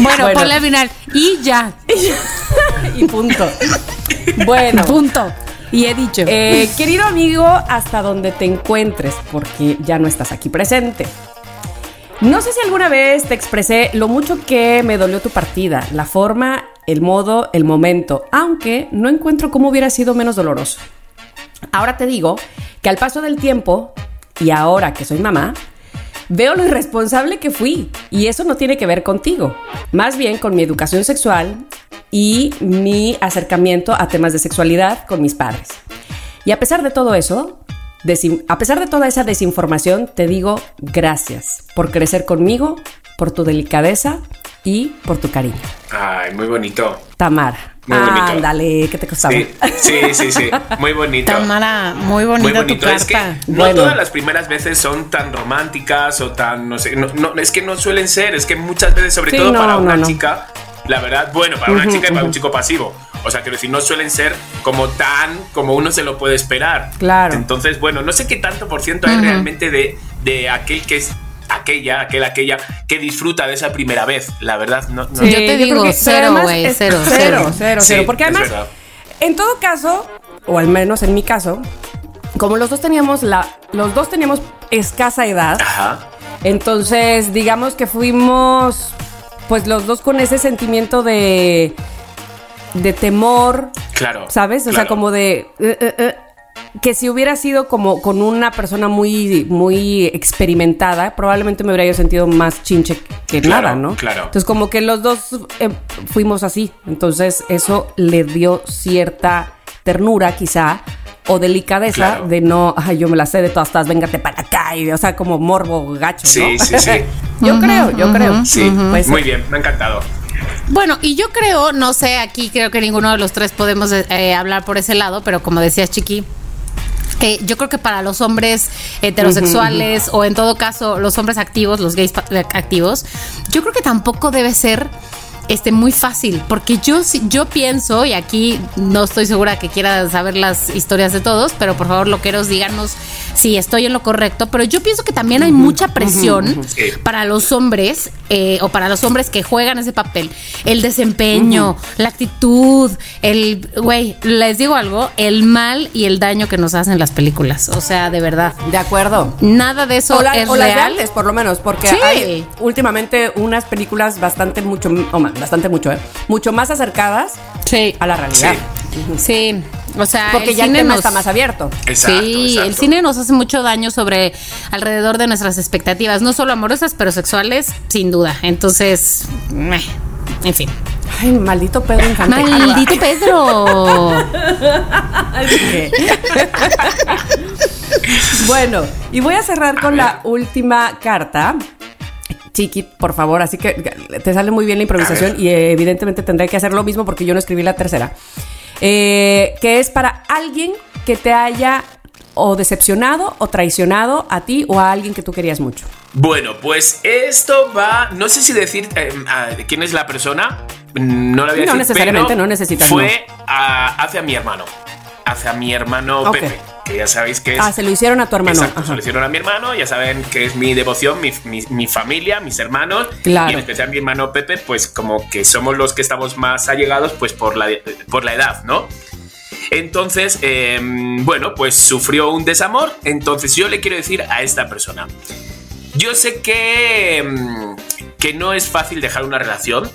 Bueno, ponle al final. Y ya. (laughs) y punto. Bueno. Punto. Y he dicho. Eh, querido amigo, hasta donde te encuentres, porque ya no estás aquí presente. No sé si alguna vez te expresé lo mucho que me dolió tu partida, la forma, el modo, el momento, aunque no encuentro cómo hubiera sido menos doloroso. Ahora te digo que al paso del tiempo, y ahora que soy mamá, veo lo irresponsable que fui, y eso no tiene que ver contigo, más bien con mi educación sexual y mi acercamiento a temas de sexualidad con mis padres. Y a pesar de todo eso, a pesar de toda esa desinformación, te digo gracias por crecer conmigo, por tu delicadeza y por tu cariño. Ay, muy bonito. Tamara. Muy bonito. Ándale, ¿qué te costaba? Sí, sí, sí, sí. Muy bonito. Tamara, muy bonita Muy bonito. tu Es que no Bueno. todas las primeras veces son tan románticas o tan, no sé, no, no, es que no suelen ser, es que muchas veces, sobre Sí, todo no, para una no. chica, la verdad, bueno, para una chica y para un chico pasivo. O sea, quiero decir, no suelen ser como tan como uno se lo puede esperar. Claro. Entonces, bueno, no sé qué tanto por ciento hay realmente de, de aquel que es aquella, aquel, aquella que disfruta de esa primera vez. La verdad, no, no- Sí. Yo te digo, cero, güey, cero, cero, cero. cero, Sí, cero. Porque además, en todo caso, o al menos en mi caso, como los dos teníamos la, los dos teníamos escasa edad, Ajá. entonces digamos que fuimos, pues los dos con ese sentimiento de, de temor, Claro. ¿sabes? O sea, como de... eh, eh, eh, que si hubiera sido como con una persona muy, muy experimentada, probablemente me hubiera yo sentido más chinche que Claro, nada, ¿no? claro. Entonces, como que los dos eh, fuimos así. Entonces, eso le dio cierta ternura, quizá, o delicadeza Claro. de no, ay, yo me la sé de todas, estas, véngate para acá, y, o sea, como morbo gacho, ¿no? Sí, sí, sí. (laughs) yo creo, yo creo. Sí, Pues, muy bien, me ha encantado. Bueno, y yo creo, no sé, aquí creo que ninguno de los tres podemos eh, hablar por ese lado, pero como decías, Chiqui, eh, yo creo que para los hombres heterosexuales o en todo caso los hombres activos, los gays activos, yo creo que tampoco debe ser este muy fácil, porque yo sí- yo pienso y aquí no estoy segura que quiera saber las historias de todos, pero por favor, loqueros, díganos si estoy en lo correcto, pero yo pienso que también hay mucha presión Sí. para los hombres eh, o para los hombres que juegan ese papel, el desempeño, la actitud, el, güey, les digo algo, el mal y el daño que nos hacen las películas, o sea, de verdad, De acuerdo. nada de eso o, la- es o las de real. antes, por lo menos, porque Sí. hay últimamente unas películas bastante mucho, o más, bastante mucho, ¿eh? Mucho más acercadas Sí, a la realidad. sí, o sea, Porque el ya el cine tema nos- está más abierto. Exacto, sí, exacto. el cine nos hace mucho daño sobre alrededor de nuestras expectativas, no solo amorosas, pero sexuales, sin duda. Entonces, meh, en fin. Ay, maldito Pedro Infante. Maldito (laughs) Pedro. (laughs) bueno, y voy a cerrar con la última carta. Chiqui, por favor, así que te sale muy bien la improvisación y evidentemente tendré que hacer lo mismo porque yo no escribí la tercera. Eh, que es para alguien que te haya o decepcionado o traicionado a ti o a alguien que tú querías mucho. Bueno, pues esto va. No sé si decir eh, a- quién es la persona. No la voy a No necesariamente, pero no necesitas, Fue a- hacia mi hermano. Hacia mi hermano. Pepe. Que ya sabéis que es. Ah, se lo hicieron a tu hermano. Exacto, se lo hicieron a mi hermano, ya saben que es mi devoción, mi, mi- mi familia, mis hermanos, Claro. y en especial mi hermano Pepe, pues como que somos los que estamos más allegados, pues por la, por la edad, ¿no? Entonces, eh, bueno, pues sufrió un desamor, entonces yo le quiero decir a esta persona, yo sé que, mm, que no es fácil dejar una relación,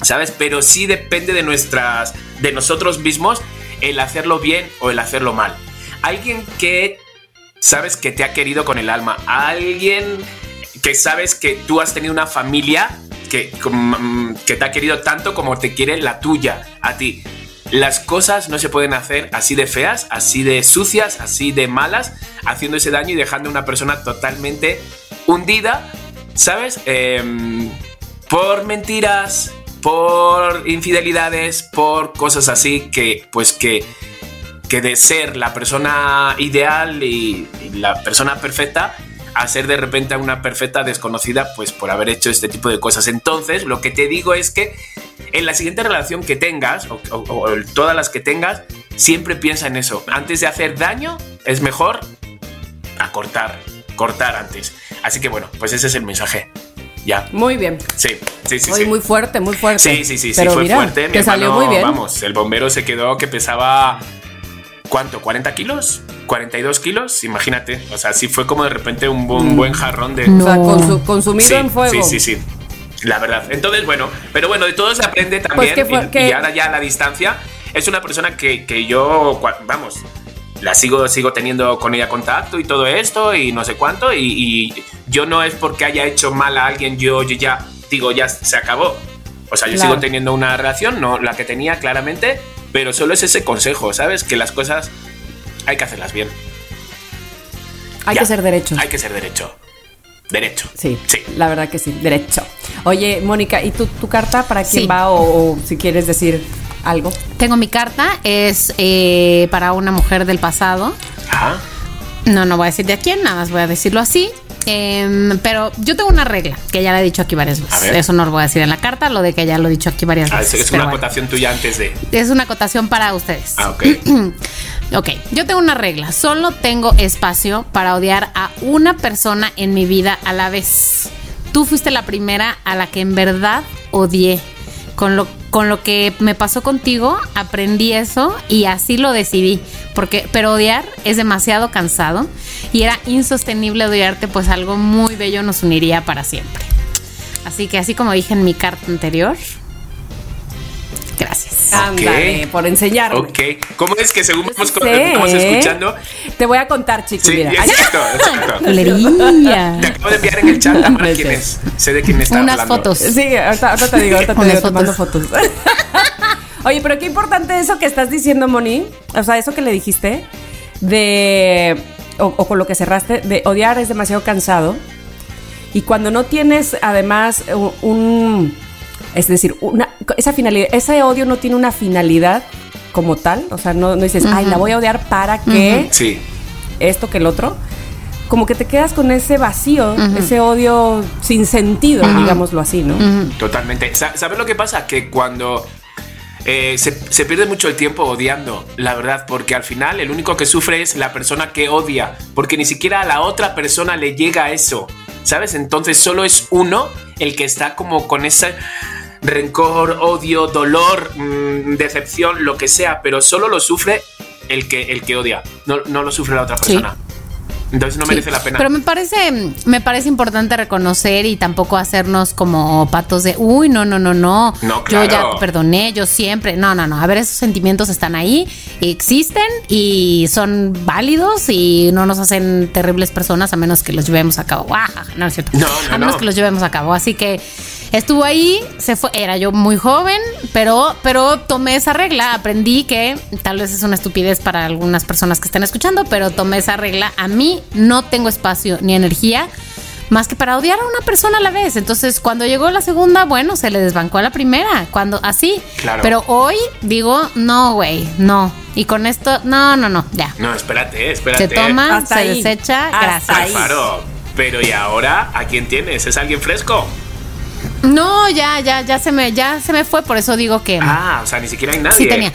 ¿sabes? Pero sí depende de nuestras, de nosotros mismos el hacerlo bien o el hacerlo mal. Alguien que sabes que te ha querido con el alma, alguien que sabes que tú has tenido una familia que, que te ha querido tanto como te quiere la tuya a ti. Las cosas no se pueden hacer así de feas, así de sucias, así de malas, haciendo ese daño y dejando a una persona totalmente hundida, ¿sabes? Em, por mentiras, por infidelidades, por cosas así que, pues que, que de ser la persona ideal y, la persona perfecta, a ser de repente una perfecta desconocida, pues por haber hecho este tipo de cosas. Entonces, lo que te digo es que en la siguiente relación que tengas, o, o- o todas las que tengas, siempre piensa en eso. Antes de hacer daño, es mejor acortar, cortar antes. Así que bueno, pues ese es el mensaje. Ya. Muy bien. Sí, sí, sí. Muy fuerte, muy fuerte. Sí, sí, sí, sí, fue mira, fuerte. Mi salió hermano, muy bien. Vamos, el bombero se quedó que pesaba. ¿Cuánto? ¿40 kilos? ¿42 kilos? Imagínate. O sea, sí fue como de repente un, bu- un buen jarrón de. O sea, consu- consumido sí, en fuego. Sí, sí, sí. La verdad. Entonces, bueno, pero bueno, de todo se aprende también. ¿qué fue- y, qué? y ahora ya a la distancia, es una persona que, que yo, vamos, la sigo, sigo teniendo con ella contacto y todo esto y no sé cuánto. Y, y yo no es porque haya hecho mal a alguien, yo, yo ya digo, ya se acabó. O sea, yo Claro. sigo teniendo una relación, no la que tenía claramente, pero solo es ese consejo, ¿sabes? Que las cosas hay que hacerlas bien. Hay Ya. que ser derechos. Hay que ser derecho. Derecho. Sí, Sí. la verdad que sí, derecho. Oye, Mónica, ¿y tú, tu carta para quién Sí. va o, o si quieres decir algo? Tengo mi carta, es eh, para una mujer del pasado. Ajá. No, no voy a decir de a quién, nada más voy a decirlo así. Em, pero yo tengo una regla que ya la he dicho aquí varias A veces. Eso no lo voy a decir en la carta, lo de que ya lo he dicho aquí varias Ah, veces. es, una bueno. acotación tuya antes de. Es una acotación para ustedes. Ah, ok. (clears throat) Ok, yo tengo una regla. Solo tengo espacio para odiar a una persona en mi vida a la vez. Tú fuiste la primera a la que en verdad odié. Con lo, con lo que me pasó contigo, aprendí eso y así lo decidí. Porque, pero odiar es demasiado cansado y era insostenible odiarte, pues algo muy bello nos uniría para siempre. Así que así como dije en mi carta anterior, gracias. Ándale, por enseñarme. Ok. ¿Cómo es que según vamos, Sí, ¿eh? vamos escuchando? Te voy a contar, chicos. Sí, mira. Exacto, exacto. (laughs) Te acabo de enviar en el chat Tamara, No (laughs) quién sé. es. Sé de quién está Unas hablando. fotos. Sí, ahorita, ahorita te digo, ahorita te Unas digo, te mando fotos. (laughs) Oye, pero qué importante eso que estás diciendo, Moni. O sea, eso que le dijiste de. O, o con lo que cerraste, de odiar es demasiado cansado. Y cuando no tienes, además, un. Es decir, una, esa finalidad, ese odio no tiene una finalidad como tal. O sea, no, no dices, ay, la voy a odiar para que Sí. esto que el otro. Como que te quedas con ese vacío, ese odio sin sentido, digámoslo así, ¿no? Totalmente. Sa- ¿Sabes lo que pasa? Que cuando eh, se, se pierde mucho el tiempo odiando, la verdad, porque al final el único que sufre es la persona que odia, porque ni siquiera a la otra persona le llega eso, ¿sabes? Entonces solo es uno el que está como con ese rencor, odio, dolor, mm, decepción, lo que sea, pero solo lo sufre el que, el que odia, no, no lo sufre la otra Sí. persona. Entonces no Sí, merece la pena. Pero me parece, me parece importante reconocer y tampoco hacernos como patos de, uy, no, no, no, no. No, Yo ya claro. te perdoné, yo siempre. No, no, no. A ver, esos sentimientos están ahí, existen y son válidos y no nos hacen terribles personas a menos que los llevemos a cabo. No es cierto. No, no, a menos no. que los llevemos a cabo. Así que estuvo ahí, se fue. Era yo muy joven, pero, pero tomé esa regla. Aprendí que tal vez es una estupidez para algunas personas que estén escuchando, pero tomé esa regla. A mí no tengo espacio ni energía más que para odiar a una persona a la vez. Entonces, cuando llegó la segunda, bueno, se le desbancó a la primera, cuando así. Claro. Pero hoy digo, no, güey, no. Y con esto, no, no, no, ya. No, espérate, espérate. Se toma, Hasta se ahí. desecha, Hasta gracias. Alfaro, pero ¿y ahora a quién tienes? ¿Es alguien fresco? No, ya, ya, ya se me, ya se me fue, por eso digo que Ah, o sea, ni siquiera hay nadie. sí tenía.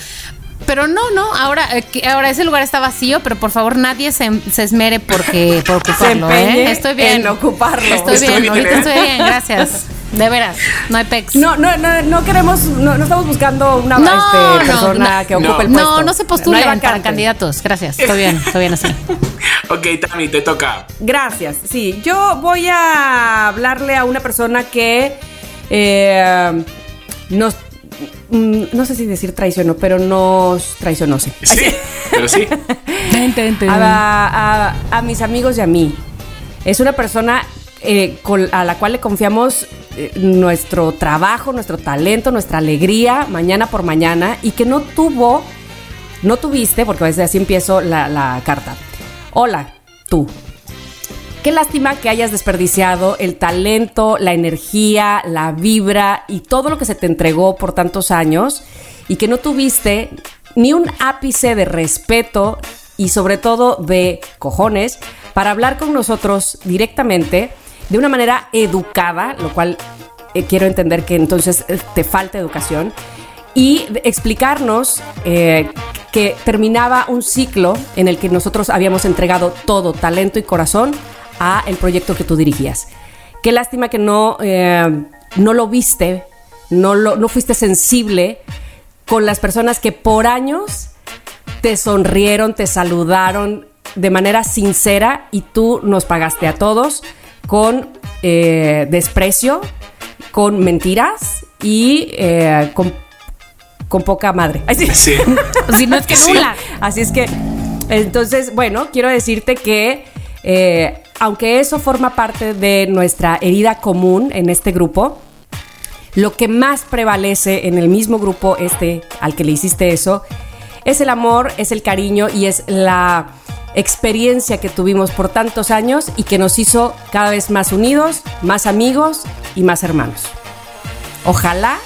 Pero no, no, ahora, eh, ahora ese lugar está vacío, pero por favor nadie se, se esmere porque, por ocuparlo, ¿eh? Estoy bien. en ocuparlo. Estoy, Estoy bien, bien, ahorita estoy bien, gracias. De veras, no hay pex. No, no, no, no queremos, no, no estamos buscando una No, este, persona no. que ocupe No. el puesto. No, no se postulen hay para candidatos. Gracias. Estoy bien, estoy bien así. (laughs) Ok, Tami, te toca. Gracias. Sí, yo voy a hablarle a una persona que eh, nos, mm, no sé si decir traicionó, pero nos traicionó, sí. Sí, pero sí. (laughs) a, a- a mis amigos y a mí. Es una persona eh, con- a la cual le confiamos eh, nuestro trabajo, nuestro talento, nuestra alegría, mañana por mañana, y que no tuvo, no tuviste, porque veces así empiezo la, la carta. Hola, tú. Qué lástima que hayas desperdiciado el talento, la energía, la vibra y todo lo que se te entregó por tantos años y que no tuviste ni un ápice de respeto y sobre todo de cojones para hablar con nosotros directamente de una manera educada, lo cual eh, quiero entender que entonces eh, te falta educación y explicarnos eh, que terminaba un ciclo en el que nosotros habíamos entregado todo, talento y corazón, a el proyecto que tú dirigías. Qué lástima que no, no lo viste, no, lo, no fuiste sensible con las personas que por años te sonrieron, te saludaron de manera sincera y tú nos pagaste a todos con eh, desprecio, con mentiras y eh, con, con poca madre. Ay, sí. Sí. (laughs) Si no es que Sí. nula. Así es que, entonces, bueno, quiero decirte que eh, aunque eso forma parte de nuestra herida común en este grupo, lo que más prevalece en el mismo grupo este al que le hiciste eso es el amor, es el cariño y es la experiencia que tuvimos por tantos años y que nos hizo cada vez más unidos, más amigos y más hermanos. Ojalá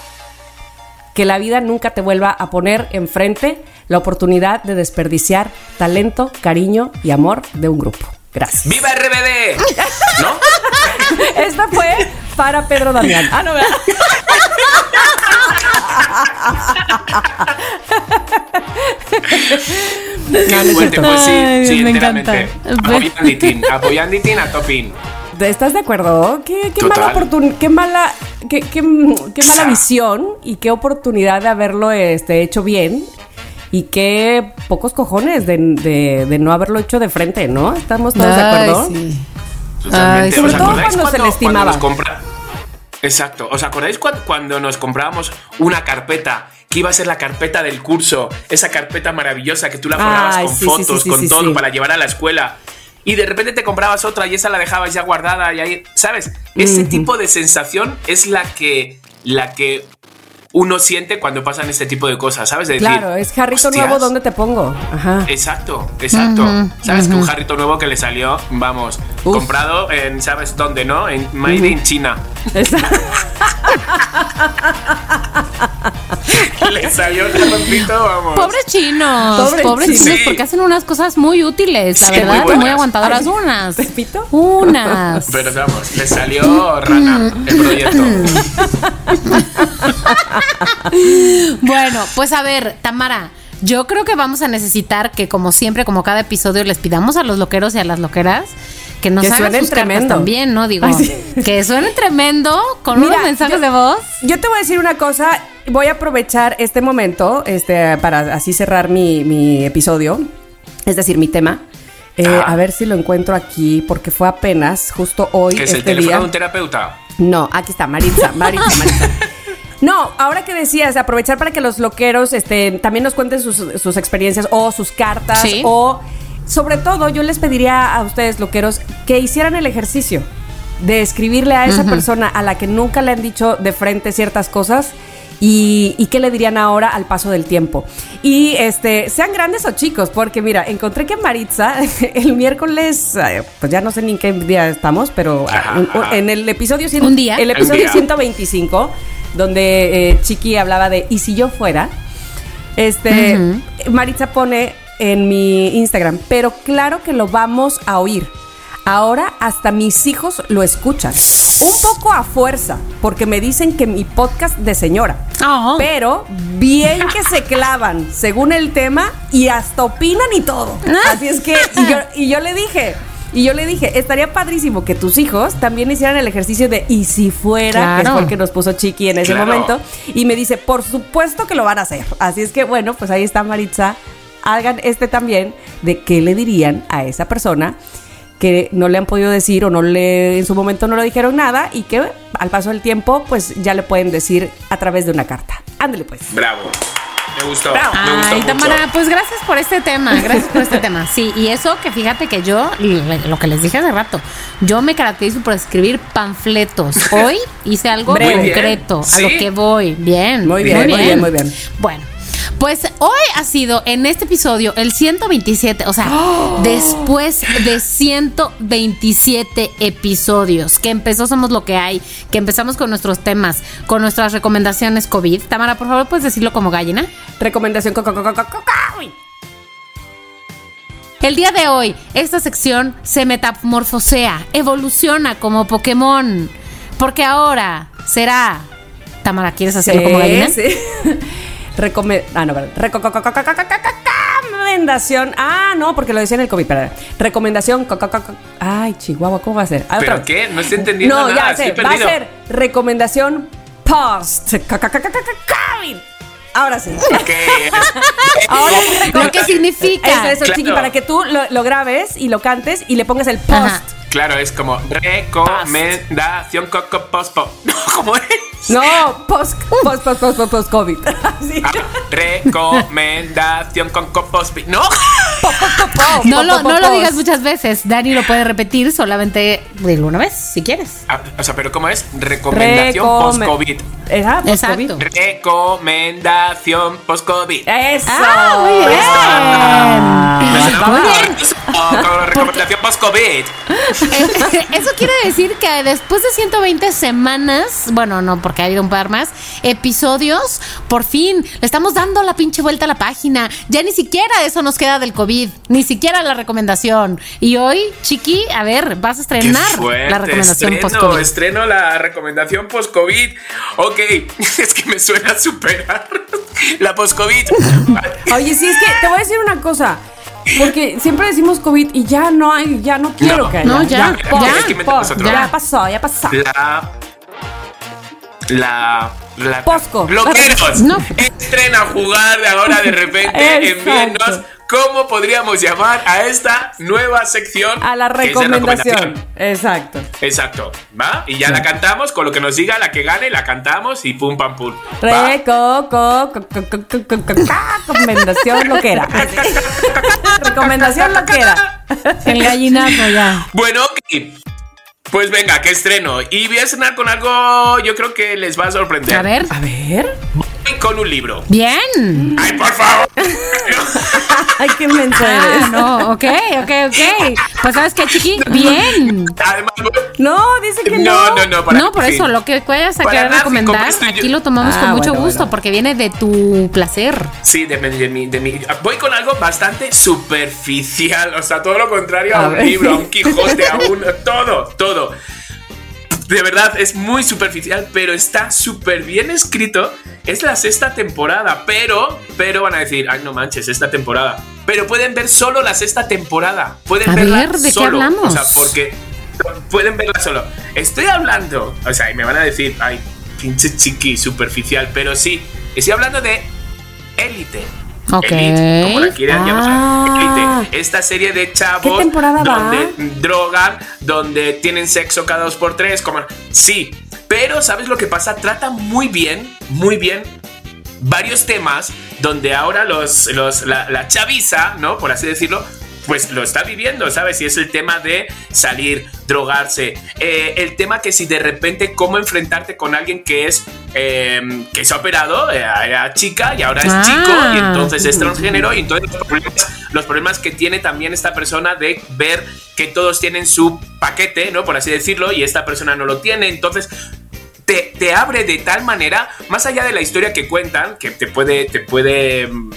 que la vida nunca te vuelva a poner enfrente la oportunidad de desperdiciar talento, cariño y amor de un grupo. Gracias. ¡Viva RBD! ¿No? (laughs) Esta fue para Pedro Damián. Ah, no, ¿verdad? Qué fuerte, pues sí, Ay, sí, me enteramente. encanta. Apoyanditín, apoyanditín a topín. ¿Estás de acuerdo? Qué, qué mala oportunidad, qué mala, qué, qué- qué mala visión y qué oportunidad de haberlo este, hecho bien y qué pocos cojones de, de- de no haberlo hecho de frente, ¿no? ¿Estamos todos de Ay, acuerdo? sí. Totalmente. Ay, sobre ¿Os todo acordáis cuando se le estimaba. nos compra- Exacto. ¿Os acordáis cuan- cuando, nos comprábamos una carpeta que iba a ser la carpeta del curso? Esa carpeta maravillosa que tú la forrabas Ay, con sí, fotos, sí, con todo para llevar a la escuela. Y de repente te comprabas otra y esa la dejabas ya guardada y ahí, ¿sabes? Ese tipo de sensación es la que, la que uno siente cuando pasan este tipo de cosas, ¿sabes? De decir, Claro, es jarrito "Hostias". nuevo, ¿dónde te pongo? Ajá. Exacto, exacto. ¿Sabes que ujú. un jarrito nuevo que le salió, vamos, Uf. comprado en, ¿sabes dónde, no? En Made in China. (laughs) Le salió el jarroncito, vamos. Pobres chinos, Pobres pobres chinos. chinos, Sí. porque hacen unas cosas muy útiles, la Sí, verdad, muy, aguantadoras Ay, unas. ¿Pepito? Unas. Pero vamos, le salió rana el proyecto. (laughs) Bueno, pues a ver, Tamara, yo creo que vamos a necesitar que, como siempre, como cada episodio, les pidamos a los loqueros y a las loqueras que nos Que hagan suenen sus tremendo. también, ¿no? Digo, Ay, sí. que suenen tremendo con Mira, unos mensajes yo- de voz. Yo te voy a decir una cosa, voy a aprovechar este momento este, para así cerrar mi, mi episodio, es decir, mi tema. Eh, Ah. A ver si lo encuentro aquí, porque fue apenas, justo hoy, Que es el este teléfono día. de un terapeuta. No, aquí está, Maritza, Maritza, Maritza. (laughs) No, ahora que decías, aprovechar para que los loqueros este, también nos cuenten sus, sus experiencias o sus cartas Sí. o sobre todo yo les pediría a ustedes loqueros que hicieran el ejercicio de escribirle a esa persona a la que nunca le han dicho de frente ciertas cosas y, y qué le dirían ahora al paso del tiempo. Y este, sean grandes o chicos, porque mira, encontré que Maritza (laughs) el miércoles, pues ya no sé ni en qué día estamos, pero un- un- en el episodio cien- Un día. el Un episodio día. 125, donde eh, Chiqui hablaba de ¿y si yo fuera? Este, Maritza pone en mi Instagram, pero claro que lo vamos a oír. Ahora hasta mis hijos lo escuchan. Un poco a fuerza, porque me dicen que mi podcast de señora. Oh. Pero bien que se clavan según el tema y hasta opinan y todo. (laughs) Así es que, y yo, y yo le dije, y yo le dije, estaría padrísimo que tus hijos también hicieran el ejercicio de y si fuera, que Claro. fue el que nos puso Chiqui en ese Claro. momento. Y me dice, por supuesto que lo van a hacer. Así es que, bueno, pues ahí está Maritza. Hagan este también de qué le dirían a esa persona que no le han podido decir o no le en su momento no le dijeron nada y que al paso del tiempo pues ya le pueden decir a través de una carta. Ándale pues. Bravo. Me gustó. Bravo. Me gustó Ay, mucho. Tamara, pues gracias por este tema, gracias por este tema. Sí, y eso que fíjate que yo, lo que les dije hace rato, yo me caracterizo por escribir panfletos. (laughs) Hoy hice algo concreto, a lo que voy. Bien, Muy bien, muy bien, muy bien. Bueno. Pues hoy ha sido en este episodio el 127, o sea, después de 127 episodios, que empezó Somos lo que hay, que empezamos con nuestros temas, con nuestras recomendaciones COVID. Tamara, por favor, puedes decirlo como gallina. Recomendación co- co- co- co- co- co- uy. El día de hoy, esta sección se metamorfosea, evoluciona como Pokémon, porque ahora será... Tamara, ¿quieres hacerlo como gallina? Sí. (laughs) Recome ah, no. Recomendación. Ah, no, porque lo decía en el COVID. Perdón. Recomendación. Ay, Chihuahua, ¿cómo va a ser? Ah, ¿Pero qué? No estoy entendiendo no, nada. Ya sé. Estoy va a ser recomendación post. COVID. Ahora sí. Okay. (laughs) Ahora lo que significa. Para que tú lo, grabes y lo cantes y le pongas el post. Claro, es como recomendación coco pospo. (laughs) No, ¿cómo es? No, post, post, post, post, post, post COVID. (laughs) Ah, recomendación con compost. No. Po, po, po, po, No po, lo, no lo post. digas muchas veces. Dani lo puede repetir solamente dilo una vez, si quieres. Ah, O sea, pero ¿cómo es? Recomendación Recome- post-COVID. Ajá, post-COVID. Exacto. Recomendación post-COVID. Eso. Ah, muy bien. Ah, sonaba muy bien. eso, recomendación post-COVID. (laughs) Eso quiere decir que después de 120 semanas, bueno, no, porque ha habido un par más episodios. Por fin, le estamos dando la pinche vuelta a la página. Ya ni siquiera eso nos queda del COVID, ni siquiera la recomendación. Y hoy, Chiqui, a ver, vas a estrenar la recomendación post-COVID. Estreno la recomendación post-COVID. Ok, (laughs) es que me suena superar (laughs) la post-COVID. Oye, sí, es que te voy a decir una cosa. Porque siempre decimos COVID y ya no hay, ya no quiero que haya. No, ya, ya, ya, pasó, ya pasó. La. La. La. Posco. Bloqueros. (laughs) No. Estrena jugar de ahora de repente. Envíennos ¿Cómo podríamos llamar a esta nueva sección? A la recomendación. Exacto. Exacto. ¿Va? Y ya la cantamos con lo que nos diga la que gane, la cantamos y pum pam pum. Reco, co, recomendación lo que era. (laughs) recomendación lo que era. El gallinazo ya. Bueno, ok. Pues venga, que estreno. Y voy a estrenar con algo, yo creo que les va a sorprender. A ver. A ver con un libro. Bien. Ay, por favor. (laughs) Ay, qué mensaje. Ah, no, ok, ok, ok. Pues sabes qué, chiqui, bien. Además, no, dice que no. No, no, no. no, por eso, lo que puedas a querer recomendar, aquí lo tomamos ah, con mucho gusto, porque viene de tu placer. Sí, de, de, mi, de mi. Voy con algo bastante superficial, o sea, todo lo contrario a, un libro, a un (laughs) Quijote, a un. Todo, todo de verdad es muy superficial, pero está súper bien escrito. Es la sexta temporada, pero, pero van a decir, ay, no manches, esta temporada. Pero pueden ver solo la sexta temporada. Pueden verla ¿de solo. qué hablamos? O sea, porque pueden verla solo. Estoy hablando, o sea, y me van a decir, ay, pinche chiqui, superficial, pero sí, estoy hablando de Élite. Ok. Elite, como la quieran llamar. Ah. Esta serie de chavos donde drogan, donde tienen sexo cada dos por tres, como sí. Pero ¿sabes lo que pasa? Trata muy bien, muy bien varios temas donde ahora los, los la, la chaviza, ¿no? Por así decirlo, pues lo está viviendo, ¿sabes? Y es el tema de salir, drogarse, eh, el tema que si de repente cómo enfrentarte con alguien que es eh, que se ha operado, eh, era chica y ahora es ah. chico y entonces es transgénero y entonces los problemas, los problemas que tiene también esta persona de ver que todos tienen su paquete, ¿no? Por así decirlo, y esta persona no lo tiene, entonces te, te, abre de tal manera, más allá de la historia que cuentan, que te puede, te puede, mm,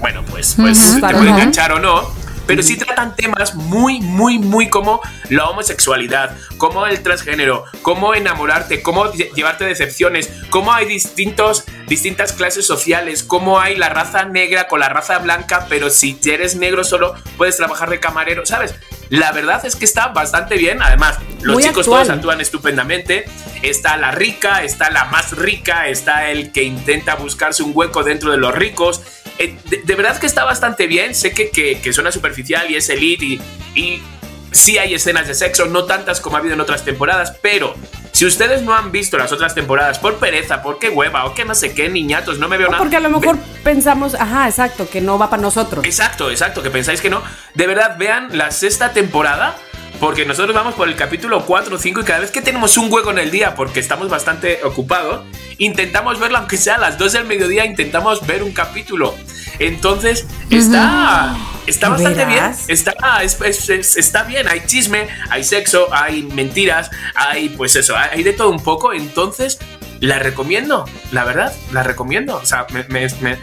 bueno, pues, pues te puede enganchar o no, pero sí tratan temas muy, muy, muy como la homosexualidad, como el transgénero, cómo enamorarte, cómo llevarte decepciones, cómo hay distintos, distintas clases sociales, cómo hay la raza negra con la raza blanca, pero si eres negro solo puedes trabajar de camarero, ¿sabes? La verdad es que está bastante bien. Además, los chicos todos actúan estupendamente. Está la rica, está la más rica, está el que intenta buscarse un hueco dentro de los ricos. Eh, de, verdad que está bastante bien. Sé que, que, suena superficial y es elite y, y sí hay escenas de sexo, no tantas como ha habido en otras temporadas, pero si ustedes no han visto las otras temporadas por pereza, por qué hueva o qué no sé qué, niñatos, no me veo nada. Porque a lo mejor pensamos, ajá, exacto, que no va para nosotros. Exacto, exacto, que pensáis que no. De verdad, vean la sexta temporada porque nosotros vamos por el capítulo 4 o 5 y cada vez que tenemos un hueco en el día, porque estamos bastante ocupados, intentamos verlo, aunque sea a las 2 del mediodía, intentamos ver un capítulo. Entonces, está, está bastante bien. Está, está bien. Hay chisme, hay sexo, hay mentiras, hay pues eso, hay de todo un poco. Entonces, la recomiendo, la verdad, la recomiendo. O sea, me, me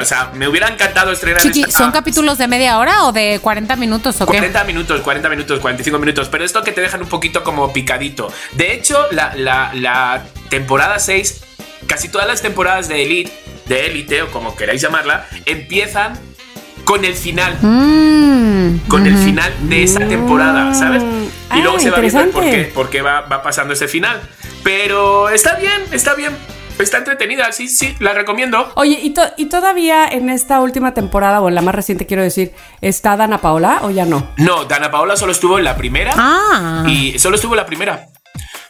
o sea, me hubiera encantado estrenar. Chiqui, ¿son capítulos de media hora o de 40 minutos o qué? 40 minutos, 40 minutos, 45 minutos. Pero esto que te dejan un poquito como picadito. De hecho, la, temporada 6, casi todas las temporadas de Elite, de Elite o como queráis llamarla, empiezan con el final. Mm, con el final de esa temporada, ¿sabes? Y luego ah, se va viendo por qué, por qué va, va pasando ese final. Pero está bien, está bien. Está entretenida, sí, sí, la recomiendo. Oye, ¿y, ¿y todavía en esta última temporada, o en la más reciente quiero decir, está Dana Paola o ya no? No, Dana Paola solo estuvo en la primera. Ah. Y solo estuvo en la primera.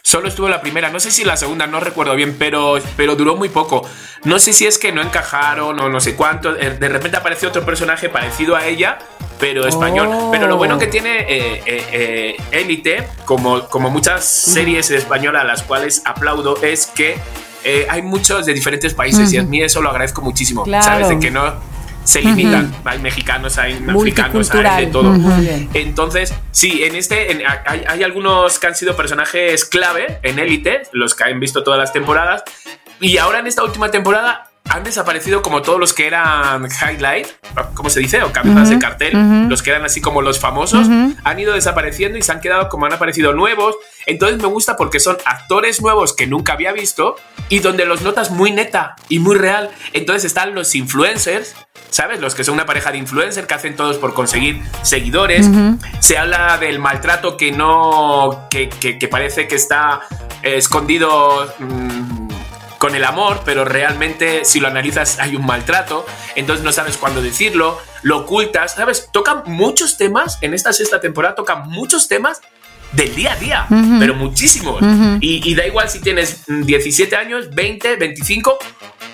Solo estuvo en la primera, no sé si la segunda, no recuerdo bien, pero, pero duró muy poco. No sé si es que no encajaron o no sé cuánto. Eh, de repente apareció otro personaje parecido a ella, pero español. Pero lo bueno que tiene eh, eh, Élite, como, como muchas series españolas a las cuales aplaudo, es que eh, hay muchos de diferentes países y a mí eso lo agradezco muchísimo. ¿Sabes? De que no. se limitan. Hay mexicanos, hay africanos, hay de todo. Entonces, sí, en este hay, hay, algunos que han sido personajes clave en Élite, los que han visto todas las temporadas. Y ahora en esta última temporada han desaparecido como todos los que eran highlight, ¿cómo se dice? O cabezas de cartel, los que eran así como los famosos, han ido desapareciendo y se han quedado como han aparecido nuevos. Entonces me gusta porque son actores nuevos que nunca había visto y donde los notas muy neta y muy real. Entonces están los influencers, ¿sabes? Los que son una pareja de influencers que hacen todos por conseguir seguidores. Se habla del maltrato que no, que, que, parece que está escondido. Mm, con el amor, pero realmente si lo analizas hay un maltrato, entonces no sabes cuándo decirlo, lo ocultas, ¿sabes? Tocan muchos temas, en esta sexta temporada tocan muchos temas del día a día, pero muchísimos. y, y, da igual si tienes 17 años, 20, 25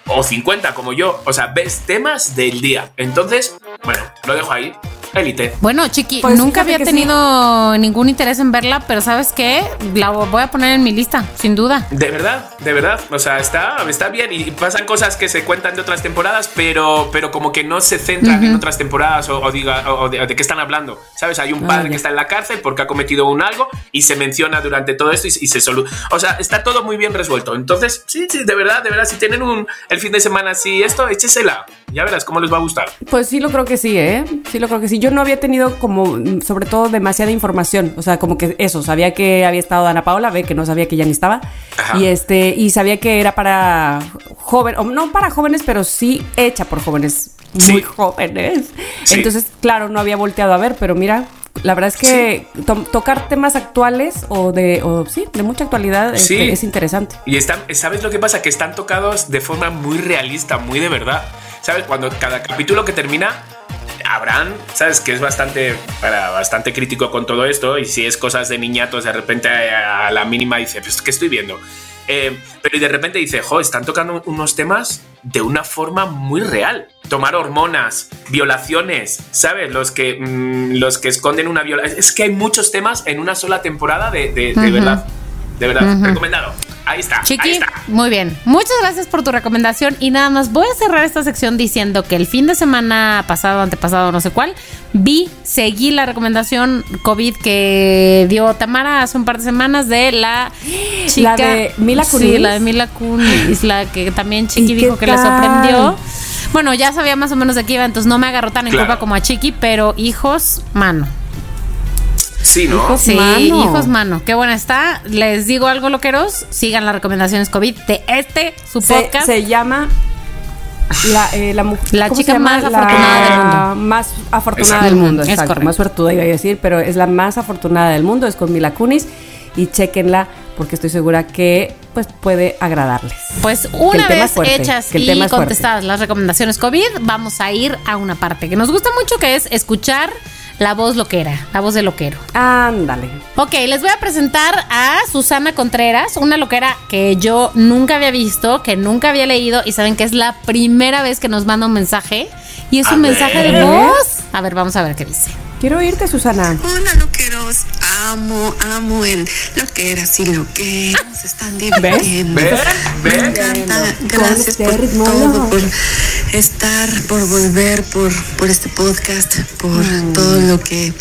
o 50 como yo, o sea, ves temas del día. Entonces, bueno, lo dejo ahí. Élite. Bueno, Chiqui, pues nunca había tenido ningún interés en verla, pero ¿sabes qué? La voy a poner en mi lista, sin duda. De verdad, de verdad. O sea, está, está bien y pasan cosas que se cuentan de otras temporadas, pero, pero como que no se centran en otras temporadas o, diga, o de, qué están hablando. ¿Sabes? Hay un padre que está en la cárcel porque ha cometido un algo y se menciona durante todo esto y, se soluciona. O sea, está todo muy bien resuelto. Entonces, sí, sí, de verdad, de verdad, si tienen un, el fin de semana así esto, échesela. Ya verás cómo les va a gustar. Pues sí, lo creo que sí, ¿eh? Sí, lo creo que sí. Yo no había tenido como, sobre todo, demasiada información. O sea, como que eso, sabía que había estado Ana Paula, ve que no sabía que ya ni estaba. Y este, y sabía que era para jóvenes, o no para jóvenes, pero sí hecha por jóvenes muy jóvenes. Entonces, claro, no había volteado a ver, pero mira, la verdad es que tocar temas actuales o de, o, sí, de mucha actualidad este, es, interesante. Y están, ¿sabes lo que pasa? Que están tocados de forma muy realista, muy de verdad. ¿Sabes? Cuando cada capítulo que termina, Abraham, ¿sabes? Que es bastante, para, bastante crítico con todo esto y si es cosas de niñatos, de repente a la mínima dice, pues, ¿qué estoy viendo? Eh, pero de repente dice, jo, están tocando unos temas de una forma muy real. Tomar hormonas, violaciones, ¿sabes? Los que, mm, los que esconden una violación. Es que hay muchos temas en una sola temporada de, de, verdad. De verdad, recomendado. Ahí está. Chiqui, muy bien. Muchas gracias por tu recomendación. Y nada más voy a cerrar esta sección diciendo que el fin de semana pasado, antepasado, no sé cuál, vi, seguí la recomendación COVID que dio Tamara hace un par de semanas de la (gasps) chica. La de Mila Kunis. Sí, la de Mila Kunis, la que también (laughs) Chiqui dijo que le sorprendió. Bueno, ya sabía más o menos de qué iba, entonces no me agarró tan en culpa como a Chiqui, pero hijos, mano. Sí, ¿no? Hijos sí, mano. hijos mano. Qué buena está. Les digo algo, loqueros. Sigan las recomendaciones COVID de este, su podcast. Se llama la, eh, la, chica más afortunada del mundo. Más afortunada del mundo, exacto. Es más suertuda iba a decir, pero es la más afortunada del mundo, es con Mila Kunis. Y chequenla porque estoy segura que pues puede agradarles. Pues una vez hechas y contestadas las recomendaciones COVID, vamos a ir a una parte que nos gusta mucho, que es escuchar la voz loquera, la voz de loquero. Ándale. Ok, les voy a presentar a Susana Contreras, una loquera que yo nunca había visto, que nunca había leído y saben que es la primera vez que nos manda un mensaje y es un mensaje de voz. A ver, vamos a ver qué dice. Quiero oírte, Susana. Hola, loqueros. Amo, amo en loqueras y loqueros. Están divirtiendo. ¿Ves? ¿Ves? Me encanta. Gracias por todo, por estar, por volver, por, por este podcast, por mm. todo lo que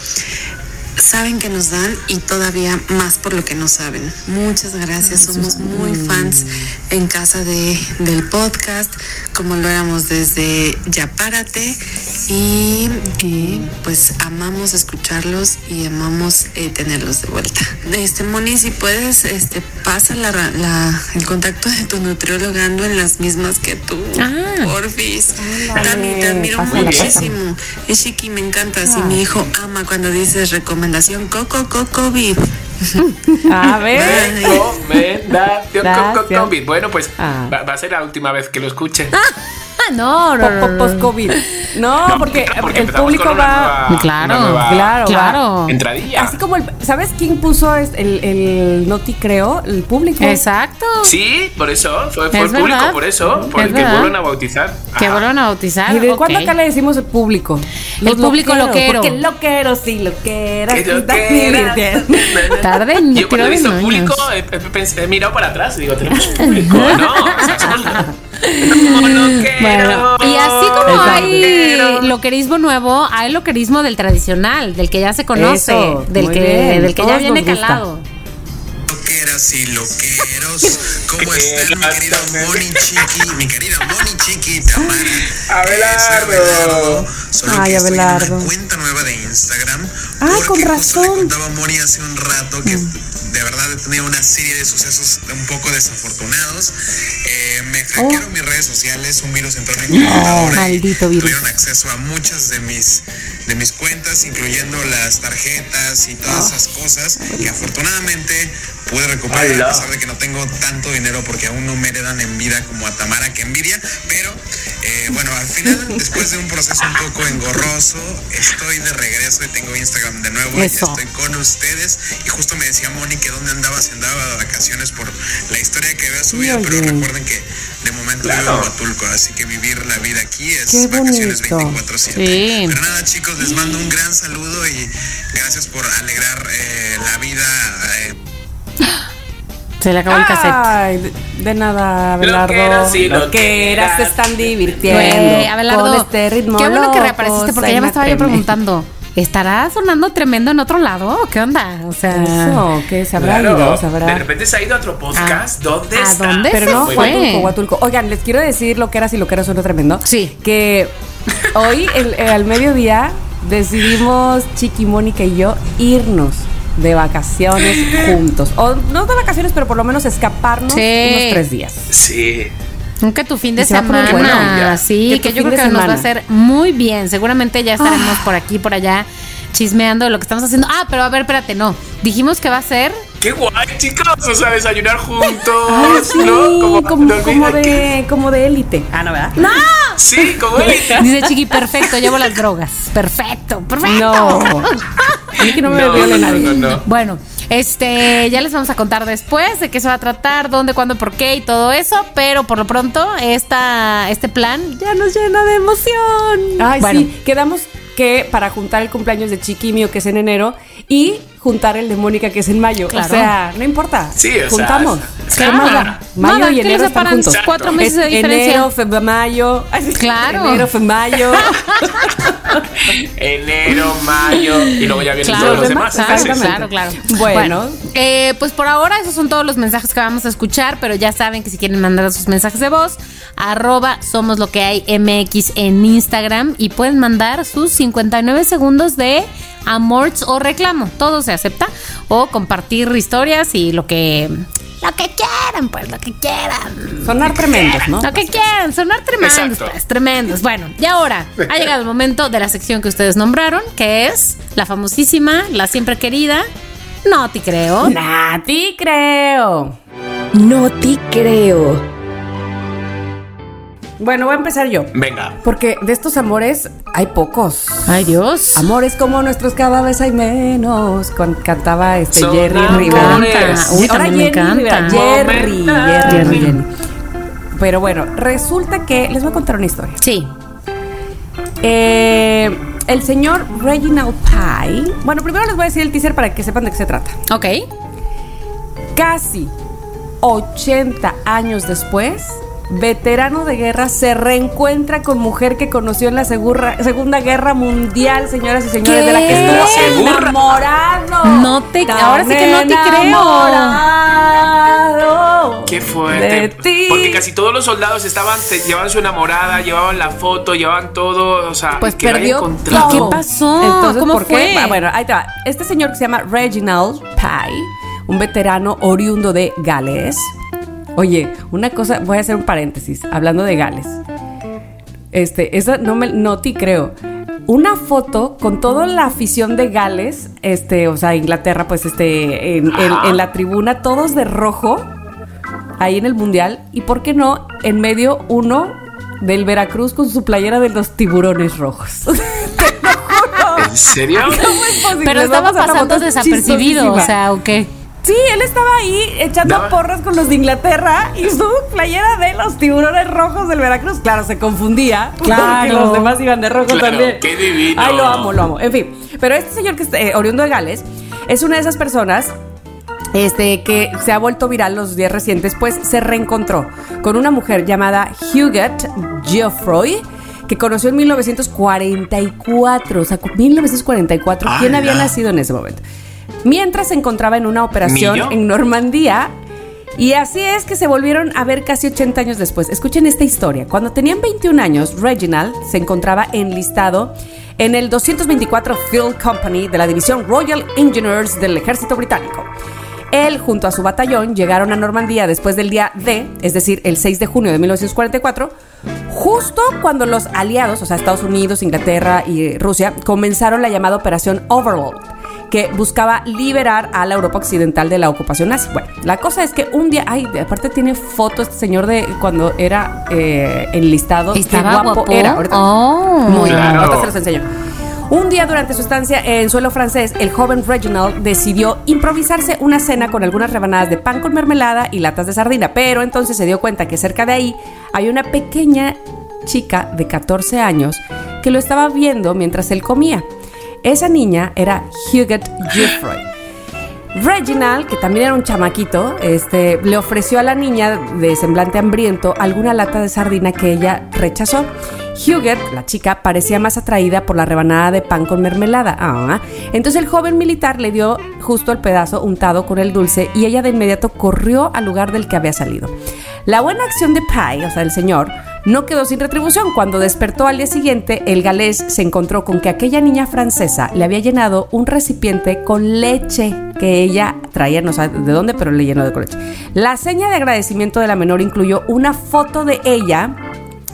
saben que nos dan y todavía más por lo que no saben. Muchas gracias, somos muy fans en casa de, del podcast, como lo éramos desde Ya Párate y, pues amamos escucharlos y amamos eh, tenerlos de vuelta. Este Moni, si puedes, este pasa la, el contacto de tu nutrióloga, ando en las mismas que tú, ah. porfis. Tami, te admiro muchísimo. Es chiqui, me encanta. Si mi hijo ama cuando dices recomendación Coco Coco COVID. (laughs) A ver. Recomendación Coco COVID. Bueno, pues ah. va, a ser la última vez que lo escuchen. (laughs) no, no, Post-COVID. No, porque, el público va. claro, claro, claro. Entradilla. Así como el. ¿Sabes quién puso el, el Noti Creo? El público. Exacto. Sí, por eso. Fue, fue el público, por eso. Por el que vuelven a bautizar. Que vuelven a bautizar. ¿Y de cuándo acá le decimos el público? el público loquero. Porque loquero, sí, loquero. Tarde, Yo cuando he visto público he, mirado para atrás y digo, tenemos público. (laughs) no, o sea, somos No, no quiero. Bueno, y así como hay loquerismo nuevo, hay loquerismo del tradicional, del que ya se conoce, Eso, del que, bien, del que ya viene calado. Loqueras y loqueros, ¿cómo están mi querida Moni Chiqui? Mi querida Moni Chiqui, Tamara. Abelardo. Eh, Abelardo. Solo Ay, que estoy en Abelardo. una cuenta nueva de Instagram. Ah, porque con justo razón. le contaba a Moni hace un rato que de verdad he tenido una serie de sucesos un poco desafortunados. Eh, me hackearon mis redes sociales, un virus entró en mi computadora y maldito virus. tuvieron acceso a muchas de mis de mis cuentas, incluyendo las tarjetas y todas esas cosas que afortunadamente pude a pesar de que no tengo tanto dinero porque aún no me heredan en vida como a Tamara que envidia, pero eh, bueno, al final, (laughs) después de un proceso un poco engorroso, estoy de regreso y tengo Instagram de nuevo y Eso. estoy con ustedes y justo me decía Moni que dónde andaba, si andaba de vacaciones por la historia que había subido, pero recuerden que de momento vivo Claro. en Huatulco, así que vivir la vida aquí es vacaciones bonito. 24/7. Sí. Pero nada chicos, les mando un gran saludo y gracias por alegrar eh, la vida. eh, Se le acabó el cassette. Ay, de, de nada, Abelardo. Loqueras y Loqueras se loqueras. están divirtiendo. Abelardo, con este ritmo qué bueno que reapareciste porque ya me estaba yo preguntando, ¿estará sonando tremendo en otro lado? ¿Qué onda? O sea, Eso, que se habrá Claro. ido, se habrá. De repente se ha ido a otro podcast. ¿Dónde ¿a está? dónde? Pero se no, fue? Huatulco, Huatulco. Oigan, les quiero decir lo que eras y lo que era suena tremendo. Sí. Que hoy, el- eh, al mediodía, decidimos Chiqui, Mónica y yo irnos de vacaciones (gasps) juntos. O no de vacaciones, pero por lo menos escaparnos Sí. unos tres días. Sí. Nunca tu fin de semana. bueno, sí, Que que, yo creo que nos va a hacer muy bien. Seguramente ya estaremos por aquí, por allá, chismeando de lo que estamos haciendo. Ah, pero a ver, espérate, no. Dijimos que va a ser. Qué guay, chicos. O sea, desayunar juntos. Ay, sí, ¿No? como, como, dormir aquí. de, como de élite. Ah, no, ¿verdad? ¡No! Sí, como él. Dice Chiqui, perfecto, llevo las drogas. Perfecto, perfecto. No. A mí que no me No, no, nadie. no, no. Bueno, este, ya les vamos a contar después de qué se va a tratar, dónde, cuándo, por qué y todo eso, pero por lo pronto esta, este plan ya nos llena de emoción. Ay, bueno, sí. Quedamos que para juntar el cumpleaños de Chiqui mío, que es en enero, y juntar el de Mónica, que es en mayo. Claro. O sea, no importa. Sí, o Juntamos. es- ¿Qué claro. más da? Mayo Nada, y ¿qué les enero están separan? juntos. Cuatro meses de diferencia. Enero, febrero, mayo. Claro. Enero, fe- mayo. Enero, mayo. Y luego ya vienen Claro, todos los demás. Sí. Claro, claro. Bueno. eh, pues por ahora esos son todos los mensajes que vamos a escuchar, pero ya saben que si quieren mandar sus mensajes de voz, arroba somos lo que hay MX en Instagram y pueden mandar sus 59 segundos de amorts o reclamo. Todo se acepta. O compartir historias y lo que... Lo que quieran, pues, lo que quieran. Sonar tremendos, ¿no? Lo que quieran, sonar tremendos, Exacto. pues, tremendos. Bueno, y ahora ha llegado el momento de la sección que ustedes nombraron, que es la famosísima, la siempre querida, No te creo. Nati, creo. No te creo. Bueno, voy a empezar yo. Venga. Porque de estos amores hay pocos. Ay, Dios. Amores como nuestros cada vez hay menos. Cantaba este Son Jerry. Rivera. Uy, Ahora me Jenny encanta. Rivera. Jerry. Jerry, Jenny. Pero bueno, resulta que les voy a contar una historia. Sí. Eh, el señor Reginald Pye. Bueno, primero les voy a decir el teaser para que sepan de qué se trata. Ok. Casi 80 años después, veterano de guerra se reencuentra con mujer que conoció en la Segunda Guerra Mundial, señoras y señores, ¿Qué? de la que estuvo enamorado. No te- ahora sí que no te creo. enamorado Qué de fuerte. ti. Porque casi todos los soldados estaban, te- llevaban su enamorada, llevaban la foto, llevaban todo. O sea, Pues que perdió encontrado. ¿Y todo. qué pasó? Entonces, ¿Cómo ¿por qué? fue? Ah, Bueno, ahí te va. Este señor que se llama Reginald Pye, un veterano oriundo de Gales. Oye, una cosa, voy a hacer un paréntesis, hablando de Gales. Este, esa no me, no te creo. Una foto con toda la afición de Gales, este, o sea, Inglaterra, pues, este, en, en- en la tribuna, todos de rojo, ahí en el mundial, y por qué no, en medio uno del Veracruz con su playera de los tiburones rojos. (laughs) ¿En serio? ¿Cómo es posible? Pero estaba pasando desapercibido, o sea, ¿o qué? Sí, él estaba ahí echando Daba- porras con los de Inglaterra y su playera de los tiburones rojos del Veracruz. Claro, se confundía. Claro. Porque los demás iban de rojo Claro, también. qué divino. Ay, lo amo, lo amo. En fin, pero este señor que es eh, oriundo de Gales es una de esas personas este, que se ha vuelto viral los días recientes, pues se reencontró con una mujer llamada Huguette Geoffroy, que conoció en 1944. O sea, 1944. ¿Quién había nacido en ese momento? Mientras se encontraba en una operación ¿Millo? en Normandía. Y así es que se volvieron a ver casi 80 años después. Escuchen esta historia. Cuando tenían 21 años, Reginald se encontraba enlistado en el 224 Field Company de la División Royal Engineers del Ejército Británico. Él, junto a su batallón, llegaron a Normandía después del día D, es decir, el 6 de junio de 1944, justo cuando los aliados, o sea, Estados Unidos, Inglaterra y Rusia, comenzaron la llamada Operación Overlord, que buscaba liberar a la Europa Occidental de la ocupación nazi. Bueno, la cosa es que un día, ay, de- aparte tiene foto este señor de cuando era eh, enlistado. Qué Estaba guapo. era. Ahorita- Oh. Muy bien, Claro. ahorita se los enseño. Un día durante su estancia en suelo francés, el joven Reginald decidió improvisarse una cena con algunas rebanadas de pan con mermelada y latas de sardina, pero entonces se dio cuenta que cerca de ahí hay una pequeña chica de 14 años que lo estaba viendo mientras él comía. Esa niña era Huguette Geoffroy. Reginald, que también era un chamaquito, este, le ofreció a la niña de semblante hambriento alguna lata de sardina que ella rechazó. Huguette, la chica, parecía más atraída por la rebanada de pan con mermelada. Ah, Entonces el joven militar le dio justo el pedazo untado con el dulce y ella de inmediato corrió al lugar del que había salido. La buena acción de Pye, o sea, el señor, no quedó sin retribución. Cuando despertó al día siguiente, el galés se encontró con que aquella niña francesa le había llenado un recipiente con leche que ella traía, no sabe de dónde, pero le llenó de leche. La seña de agradecimiento de la menor incluyó una foto de ella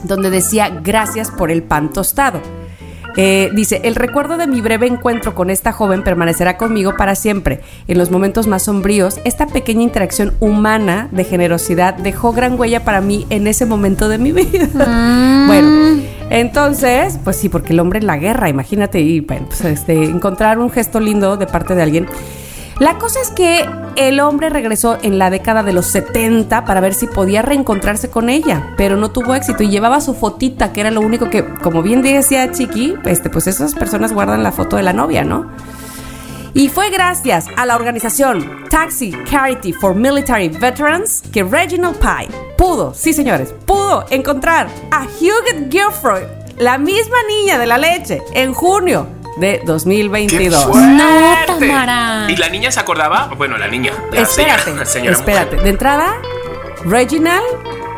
donde decía gracias por el pan tostado. Eh, dice, el recuerdo de mi breve encuentro con esta joven permanecerá conmigo para siempre. En los momentos más sombríos, esta pequeña interacción humana de generosidad dejó gran huella para mí en ese momento de mi vida. (laughs) bueno, entonces, pues sí, porque el hombre en la guerra, imagínate, y bueno, pues, este, encontrar un gesto lindo de parte de alguien. La cosa es que el hombre regresó en la década de los 70 para ver si podía reencontrarse con ella, pero no tuvo éxito y llevaba su fotita, que era lo único que, como bien decía Chiqui, este, pues esas personas guardan la foto de la novia, ¿no? Y fue gracias a la organización Taxi Charity for Military Veterans que Reginald Pye pudo, sí señores, pudo encontrar a Huguette Geoffroy, la misma niña de la leche, en junio de ¡Qué 2022. fuerte! No, Tamara. ¿Y la niña se acordaba? Bueno, la niña. La Espérate, señora- señora espérate. mujer. De entrada, Reginald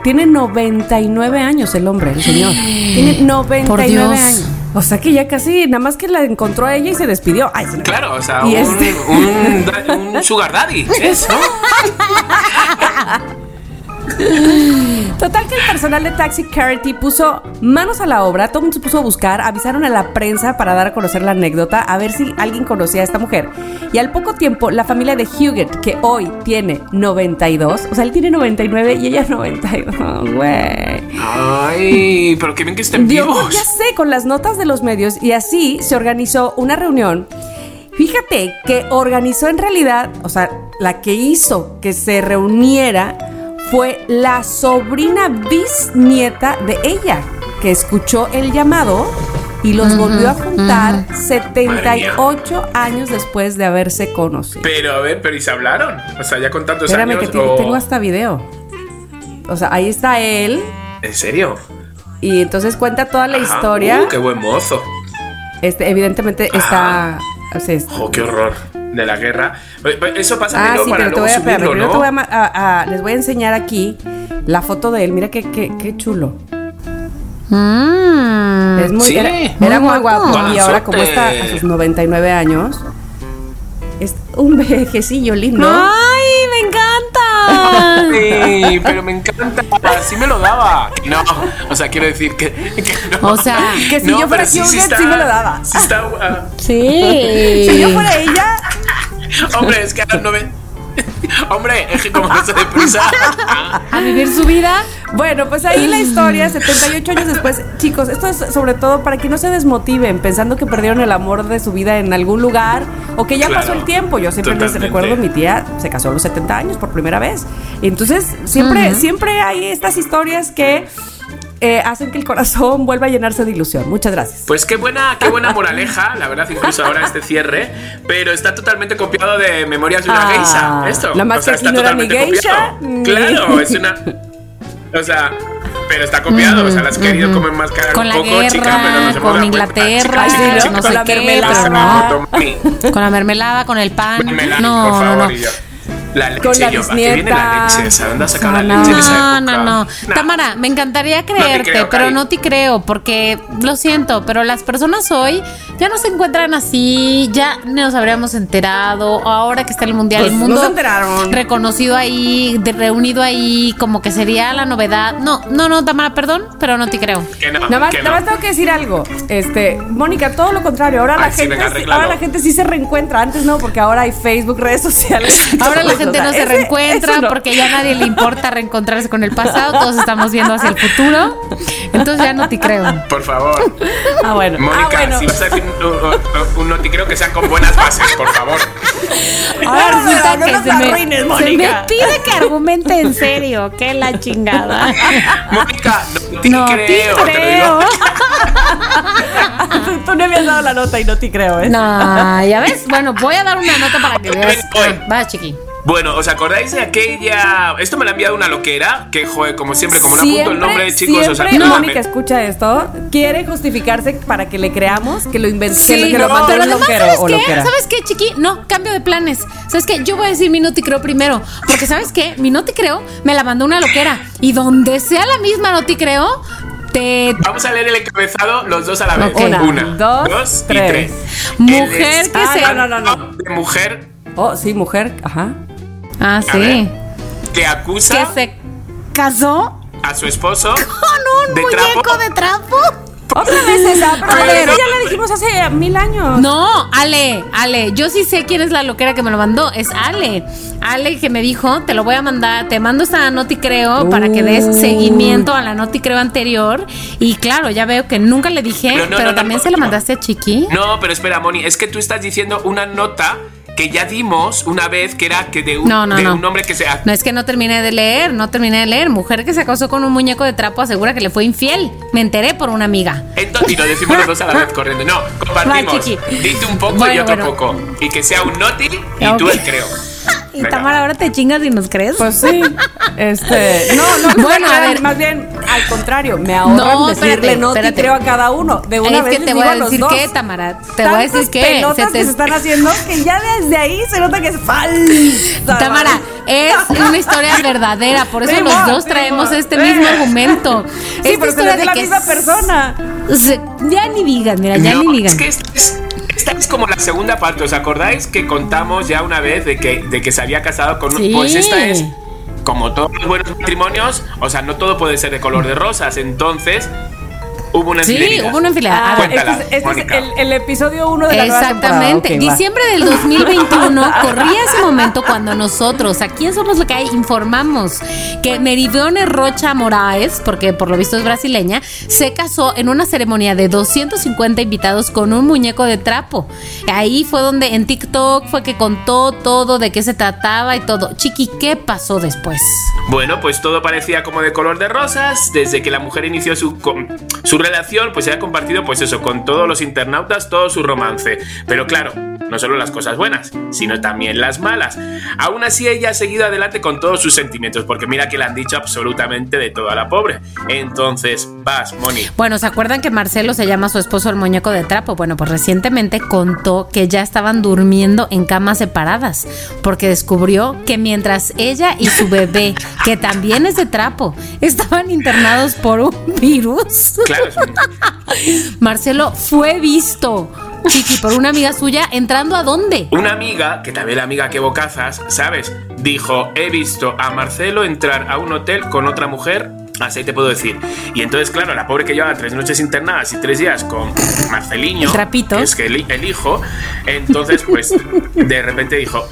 tiene 99 años el hombre, el señor. (gasps) Tiene 99 Por Dios. años. O sea que ya casi, nada más que la encontró a ella y se despidió. Ay, se me- Claro, o sea, Y un, este- un, da- un sugar daddy. ¿Es, (laughs) no? (laughs) (laughs) Total que el personal de Taxi Charity puso manos a la obra, todo el mundo se puso a buscar, avisaron a la prensa para dar a conocer la anécdota, a ver si alguien conocía a esta mujer. Y al poco tiempo, la familia de Huguette, que hoy tiene 92, o sea, él tiene 99 y ella 92, güey. Ay, pero qué bien que estén Dios, vivos. ya sé, con las notas de los medios y así se organizó una reunión. Fíjate que organizó en realidad, o sea, la que hizo que se reuniera fue la sobrina bisnieta de ella, que escuchó el llamado y los volvió a juntar 78 años después de haberse conocido. Pero a ver, pero ¿y se hablaron? O sea, ya con tantos Espérame años. que o- tengo hasta video. O sea, ahí está él ¿En serio? y entonces cuenta toda la Ajá. historia. Uh, qué buen mozo. Este, evidentemente está. o sea, es- Oh, qué horror. De la guerra. Pues, Eso pasa ah, sí, para pero te luego voy a, espérame, subirlo, primero ¿no? te voy a a- a- les voy a enseñar aquí la foto de él. Mira qué, qué, qué chulo. Mm. Es muy, Sí, era, muy era muy guapo. guapo. Y ahora, como está a sus 99 años, es un vejecillo lindo. ¡Ay, me Sí, (laughs) pero me encanta. Sí me lo daba. No, o sea, quiero decir que, que no. O sea, que si No, yo fuera sí, Hugh sí me lo daba. Sí está. ah, sí. (laughs) Si yo fuera ella, hombre, es que a las nueve. (laughs) Hombre, es que como no se deprisa. A vivir su vida. Bueno, pues ahí la historia, 78 años después. Chicos, esto es sobre todo para que no se desmotiven pensando que perdieron el amor de su vida en algún lugar o que ya Claro, pasó el tiempo. Yo siempre les totalmente. recuerdo, mi tía se casó a los 70 años por primera vez. Entonces, siempre, siempre hay estas historias que eh, hacen que el corazón (laughs) vuelva a llenarse de ilusión. Muchas gracias. Pues qué buena, qué buena moraleja, la verdad, incluso ahora este cierre, pero está totalmente copiado de Memorias de una Ah, geisha. Esto. la más que aquí no era ni geisha, copiado. ni- Claro, es una. O sea, pero está copiado, o sea, la has querido como enmascarar Con un la poco, guerra, chica, pero no con Inglaterra, sí, Chica, no chica, sé chica, qué, chica, pero chica, no. Con la mermelada, con el pan. mermelada, no, por favor, no, no. La leche, Con la yo, ¿a qué viene No, leche en esa No, época? no. Tamara, me encantaría creerte, creo, pero no te creo, porque lo siento, pero las personas hoy ya no se encuentran así, ya nos habríamos enterado. Ahora que está el mundial, Pues el no mundo enteraron. reconocido ahí, de- reunido ahí, como que sería la novedad. No, no, no, Tamara, perdón, pero no te creo. Que no, Nada más, que nada más tengo que decir algo. Este, Mónica, todo lo contrario. Ahora la sí, gente, venga, ahora la gente sí se reencuentra. Antes no, porque ahora hay Facebook, redes sociales. Ahora (laughs) la eso. Gente O sea, no se ese- reencuentra eso no. porque ya a nadie le importa reencontrarse con el pasado, todos estamos viendo hacia el futuro. Entonces ya no te creo. Por favor. Ah, bueno. Mónica, ah, bueno. si vas a decir un, un, un noticreo que sean con buenas bases, por favor. Ahora No, resulta no que nos se me, arruines, se Mónica. me pide que argumente en serio. Que la chingada. Mónica, no te No te creo. te lo creo. digo. (laughs) Tú, no habías dado la nota y no te creo, ¿eh? No, ya ves. Bueno, voy a dar una nota para que veas. Voy. Va, chiqui. Bueno, ¿os acordáis de aquella. Esto me lo ha enviado una loquera, que, joder, como siempre, como no apunto el nombre, chicos, o sea, siempre perdóname. Mónica escucha esto, quiere justificarse para que le creamos que lo inventó, que, lo- que lo no, pero además, loquero ¿sabes o qué? loquera. ¿Sabes qué, chiqui? No, cambio de planes. ¿Sabes qué? Yo voy a decir mi no te creo primero. Porque, ¿sabes qué? Mi no te creo me la mandó una loquera. Y donde sea la misma no te creo, te. Vamos a leer el encabezado los dos a la vez. Una, Una, dos, dos, y tres. tres. Mujer El que Ah, se. no, no, no, no. De mujer Oh, sí, mujer, ajá. Ah, sí. ver. que acusa Que se casó a su esposo (laughs) con un de muñeco trapo. de trapo. Otra vez esa, (laughs) pero ver. ya la dijimos hace mil años. No, Ale, Ale, yo sí sé quién es la loquera que me lo mandó, es Ale. Ale que me dijo, te lo voy a mandar, te mando esta noti creo para que des seguimiento a la noti creo anterior. Y claro, ya veo que nunca le dije, Pero no, pero no, no, también se la mandaste a Chiqui. No, pero espera, Moni, es que tú estás diciendo una nota que ya dimos una vez que era que de un, No, no, de no. un hombre que se. No es que no terminé de leer, no terminé de leer. Mujer que se casó con un muñeco de trapo asegura que le fue infiel. Me enteré por una amiga. Entonces, y lo decimos los dos a la vez corriendo. No, (laughs) compartimos. Dice un poco y otro bueno. poco. Y que sea un noti y tú el creo. Y Venga. Tamara, ahora te chingas y nos crees. Pues sí. Este, no, no, Bueno, bueno, a ver. más bien al contrario, me ahorran No, decirle espérate, no te espérate. creo a cada uno. De una es vez que te voy a decir qué, Tamara. Te voy a decir qué. pelotas que se están haciendo que ya desde ahí se nota que es falsa. Tamara, es una historia (laughs) verdadera, por eso Sí, los dos sí, traemos mo. este Eh. mismo argumento. (laughs) Sí, Esta pero se historia dio de la que misma persona. se- ya ni digan, mira, ya No, ni digan. es que esta es, esta es como la segunda parte. ¿Os acordáis que contamos ya una vez de que, de que se había casado con un- Sí. Pues esta es como todos los buenos matrimonios, o sea, no todo puede ser de color de rosas. Entonces, hubo una Sí, infidelidad. hubo una infidelidad. Ah, Cuéntala, este es, este es el, el episodio 1 de la. Exactamente. Ok, va. Diciembre del 2021 (laughs) corría ese momento cuando nosotros, aquí en Somos lo que hay, informamos que Meridione Rocha Moraes, porque por lo visto es brasileña, se casó en una ceremonia de 250 invitados con un muñeco de trapo. Ahí fue donde en TikTok fue que contó todo de qué se trataba y todo. Chiqui, ¿qué pasó después? Bueno, pues todo parecía como de color de rosas. Desde que la mujer inició su, su relación, pues se ha compartido, pues eso, con todos los internautas, todo su romance. Pero claro, no solo las cosas buenas, sino también las malas. Aún así, ella ha seguido adelante con todos sus sentimientos, porque mira que le han dicho absolutamente de todo a la pobre. Entonces, vas, Moni. Bueno, ¿se acuerdan que Marcelo se llama su esposo el muñeco de trapo? Bueno, pues recientemente contó que ya estaban durmiendo en camas separadas, porque descubrió que mientras ella y su bebé, (laughs) que también es de trapo, estaban internados por un virus, Claro, (laughs) Marcelo fue visto, Chiqui, por una amiga suya entrando a dónde? Una amiga, que también la amiga que bocazas, ¿sabes? Dijo, he visto a Marcelo entrar a un hotel con otra mujer, así te puedo decir. Y entonces, claro, la pobre que llevaba tres noches internadas y tres días con Marceliño, que es que el, el hijo, entonces, pues, de repente dijo,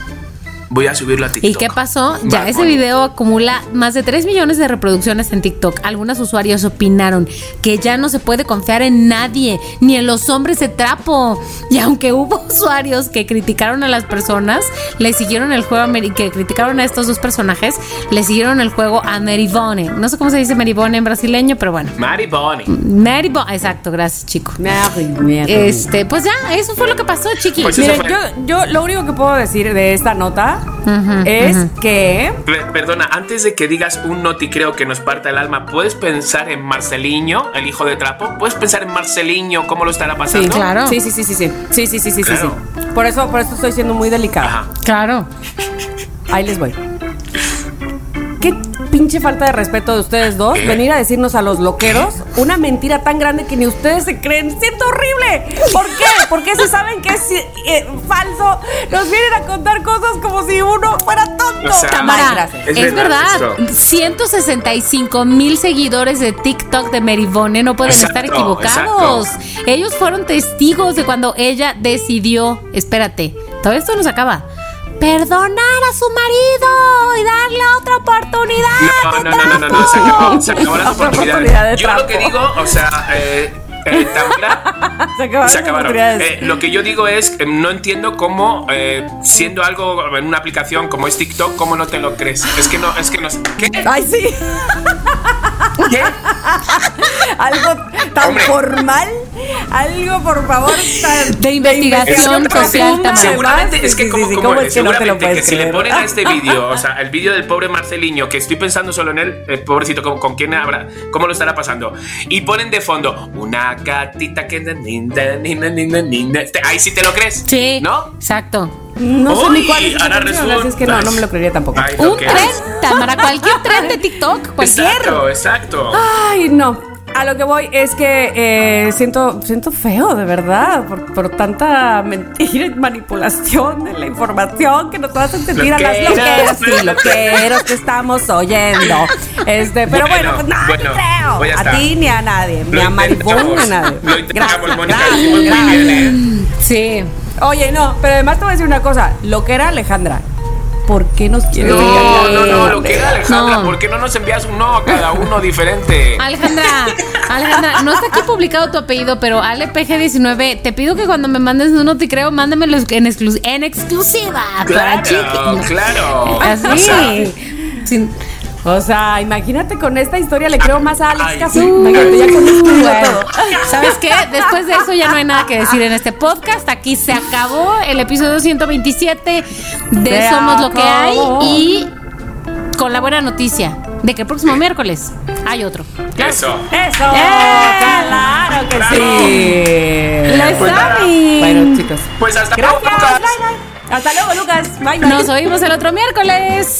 Voy a subirlo a TikTok. ¿Y qué pasó? Ya Bad ese Bunny. video acumula más de 3 millones de reproducciones en TikTok. Algunos usuarios opinaron que ya no se puede confiar en nadie, ni en los hombres de trapo. Y aunque hubo (laughs) usuarios que criticaron a las personas, le siguieron el juego, a que criticaron a estos dos personajes, le siguieron el juego a Merivone. No sé cómo se dice Merivone en brasileño, pero bueno. Mari Bonnie. Merivone, exacto, gracias chico. Mierda. Este, pues ya, eso fue lo que pasó, chiqui. Pues Miren, fue. yo, yo lo único que puedo decir de esta nota Es que Pe- Perdona, antes de que digas un no te creo que nos parta el alma, ¿puedes pensar en Marceliño, el hijo de Trapo? ¿Puedes pensar en Marceliño, cómo lo estará pasando? sí, claro. Sí, sí, sí, sí, sí. Sí, sí, sí, sí, sí, sí. Por eso, por eso estoy siendo muy delicada. Ajá. Claro. Ahí les voy. Qué pinche falta de respeto de ustedes dos venir a decirnos a los loqueros una mentira tan grande que ni ustedes se creen. ¡Siento horrible! ¿Por qué? Porque si saben que es eh, falso, nos vienen a contar cosas como si uno fuera tonto. O sea, Tamara, es, Es verdad, verdad 165 mil seguidores de TikTok de Merivone no pueden Exacto, estar equivocados. Ellos fueron testigos de cuando ella decidió, espérate, todo esto no se acaba. Perdonar a su marido y darle otra oportunidad. No, de no, no, no, no, no, se acabó, se acabó oportunidades. oportunidad de Yo lo que digo, o sea, eh, eh, (laughs) Tamara, Se acabaron se. Eh, lo que yo digo es, que no entiendo cómo, eh, siendo algo en una aplicación como es TikTok, cómo no te lo crees. Es que no, es que no. ¿Qué? Ay, sí. ¿Qué? Algo tan Hombre. formal. Algo, por favor, tan. De investigación social. Tamara. Seguramente es que sí, como, sí, como- ¿cómo es que no te lo seguramente puedes que si le ponen a (laughs) este vídeo, o sea, el vídeo del pobre Marceliño, que estoy pensando solo en él, el pobrecito, ¿con, con quién habrá, cómo lo estará pasando? Y ponen de fondo una gatita que ahí sí te lo crees, Sí, ¿no? exacto. No sé ni cuál es ahora así es que no, resulta. no me lo creería tampoco. Ay, lo Un tren, es. Tamara, cualquier (laughs) tren de TikTok, cualquier. Exacto, exacto. Ay, no. A lo que voy es que eh, siento, siento feo, de verdad, por, por tanta mentira y manipulación de la información que nos hacen sentir a las loqueras y loqueros que estamos oyendo. Este, pero bueno, Bueno, pues nada, bueno, creo. a ti ni a nadie, ni a Maribón a nadie. Lo Gracias, gracias, gracias. bien, ¿eh? Sí. Oye, no, pero además te voy a decir una cosa, loquera Alejandra. ¿Por qué nos quieres No, engañar? no, no, lo que era Alejandra, No. ¿por qué no nos envías un no a cada uno diferente? Alejandra, Alejandra, no está aquí publicado tu apellido, pero AlePG19, te pido que cuando me mandes un no te creo, mándamelo en, exclu- en exclusiva para. Claro, claro. Ah, O sea, Así. Sin- O sea, imagínate con esta historia le creo más a Alex casi. Imagínate, ya con esto Bueno. ¿Sabes qué? Después de eso ya no hay nada que decir en este podcast. Aquí se acabó el episodio 127 de Somos lo que hay y con la buena noticia de que el próximo miércoles hay otro. Eso. Eso, ¡Eh! claro que Claro. sí. La Pues. Bueno, chicos. Pues hasta Gracias. luego, Bye, Lucas. bye. Hasta luego, Lucas. Bye, bye. Nos oímos el otro miércoles.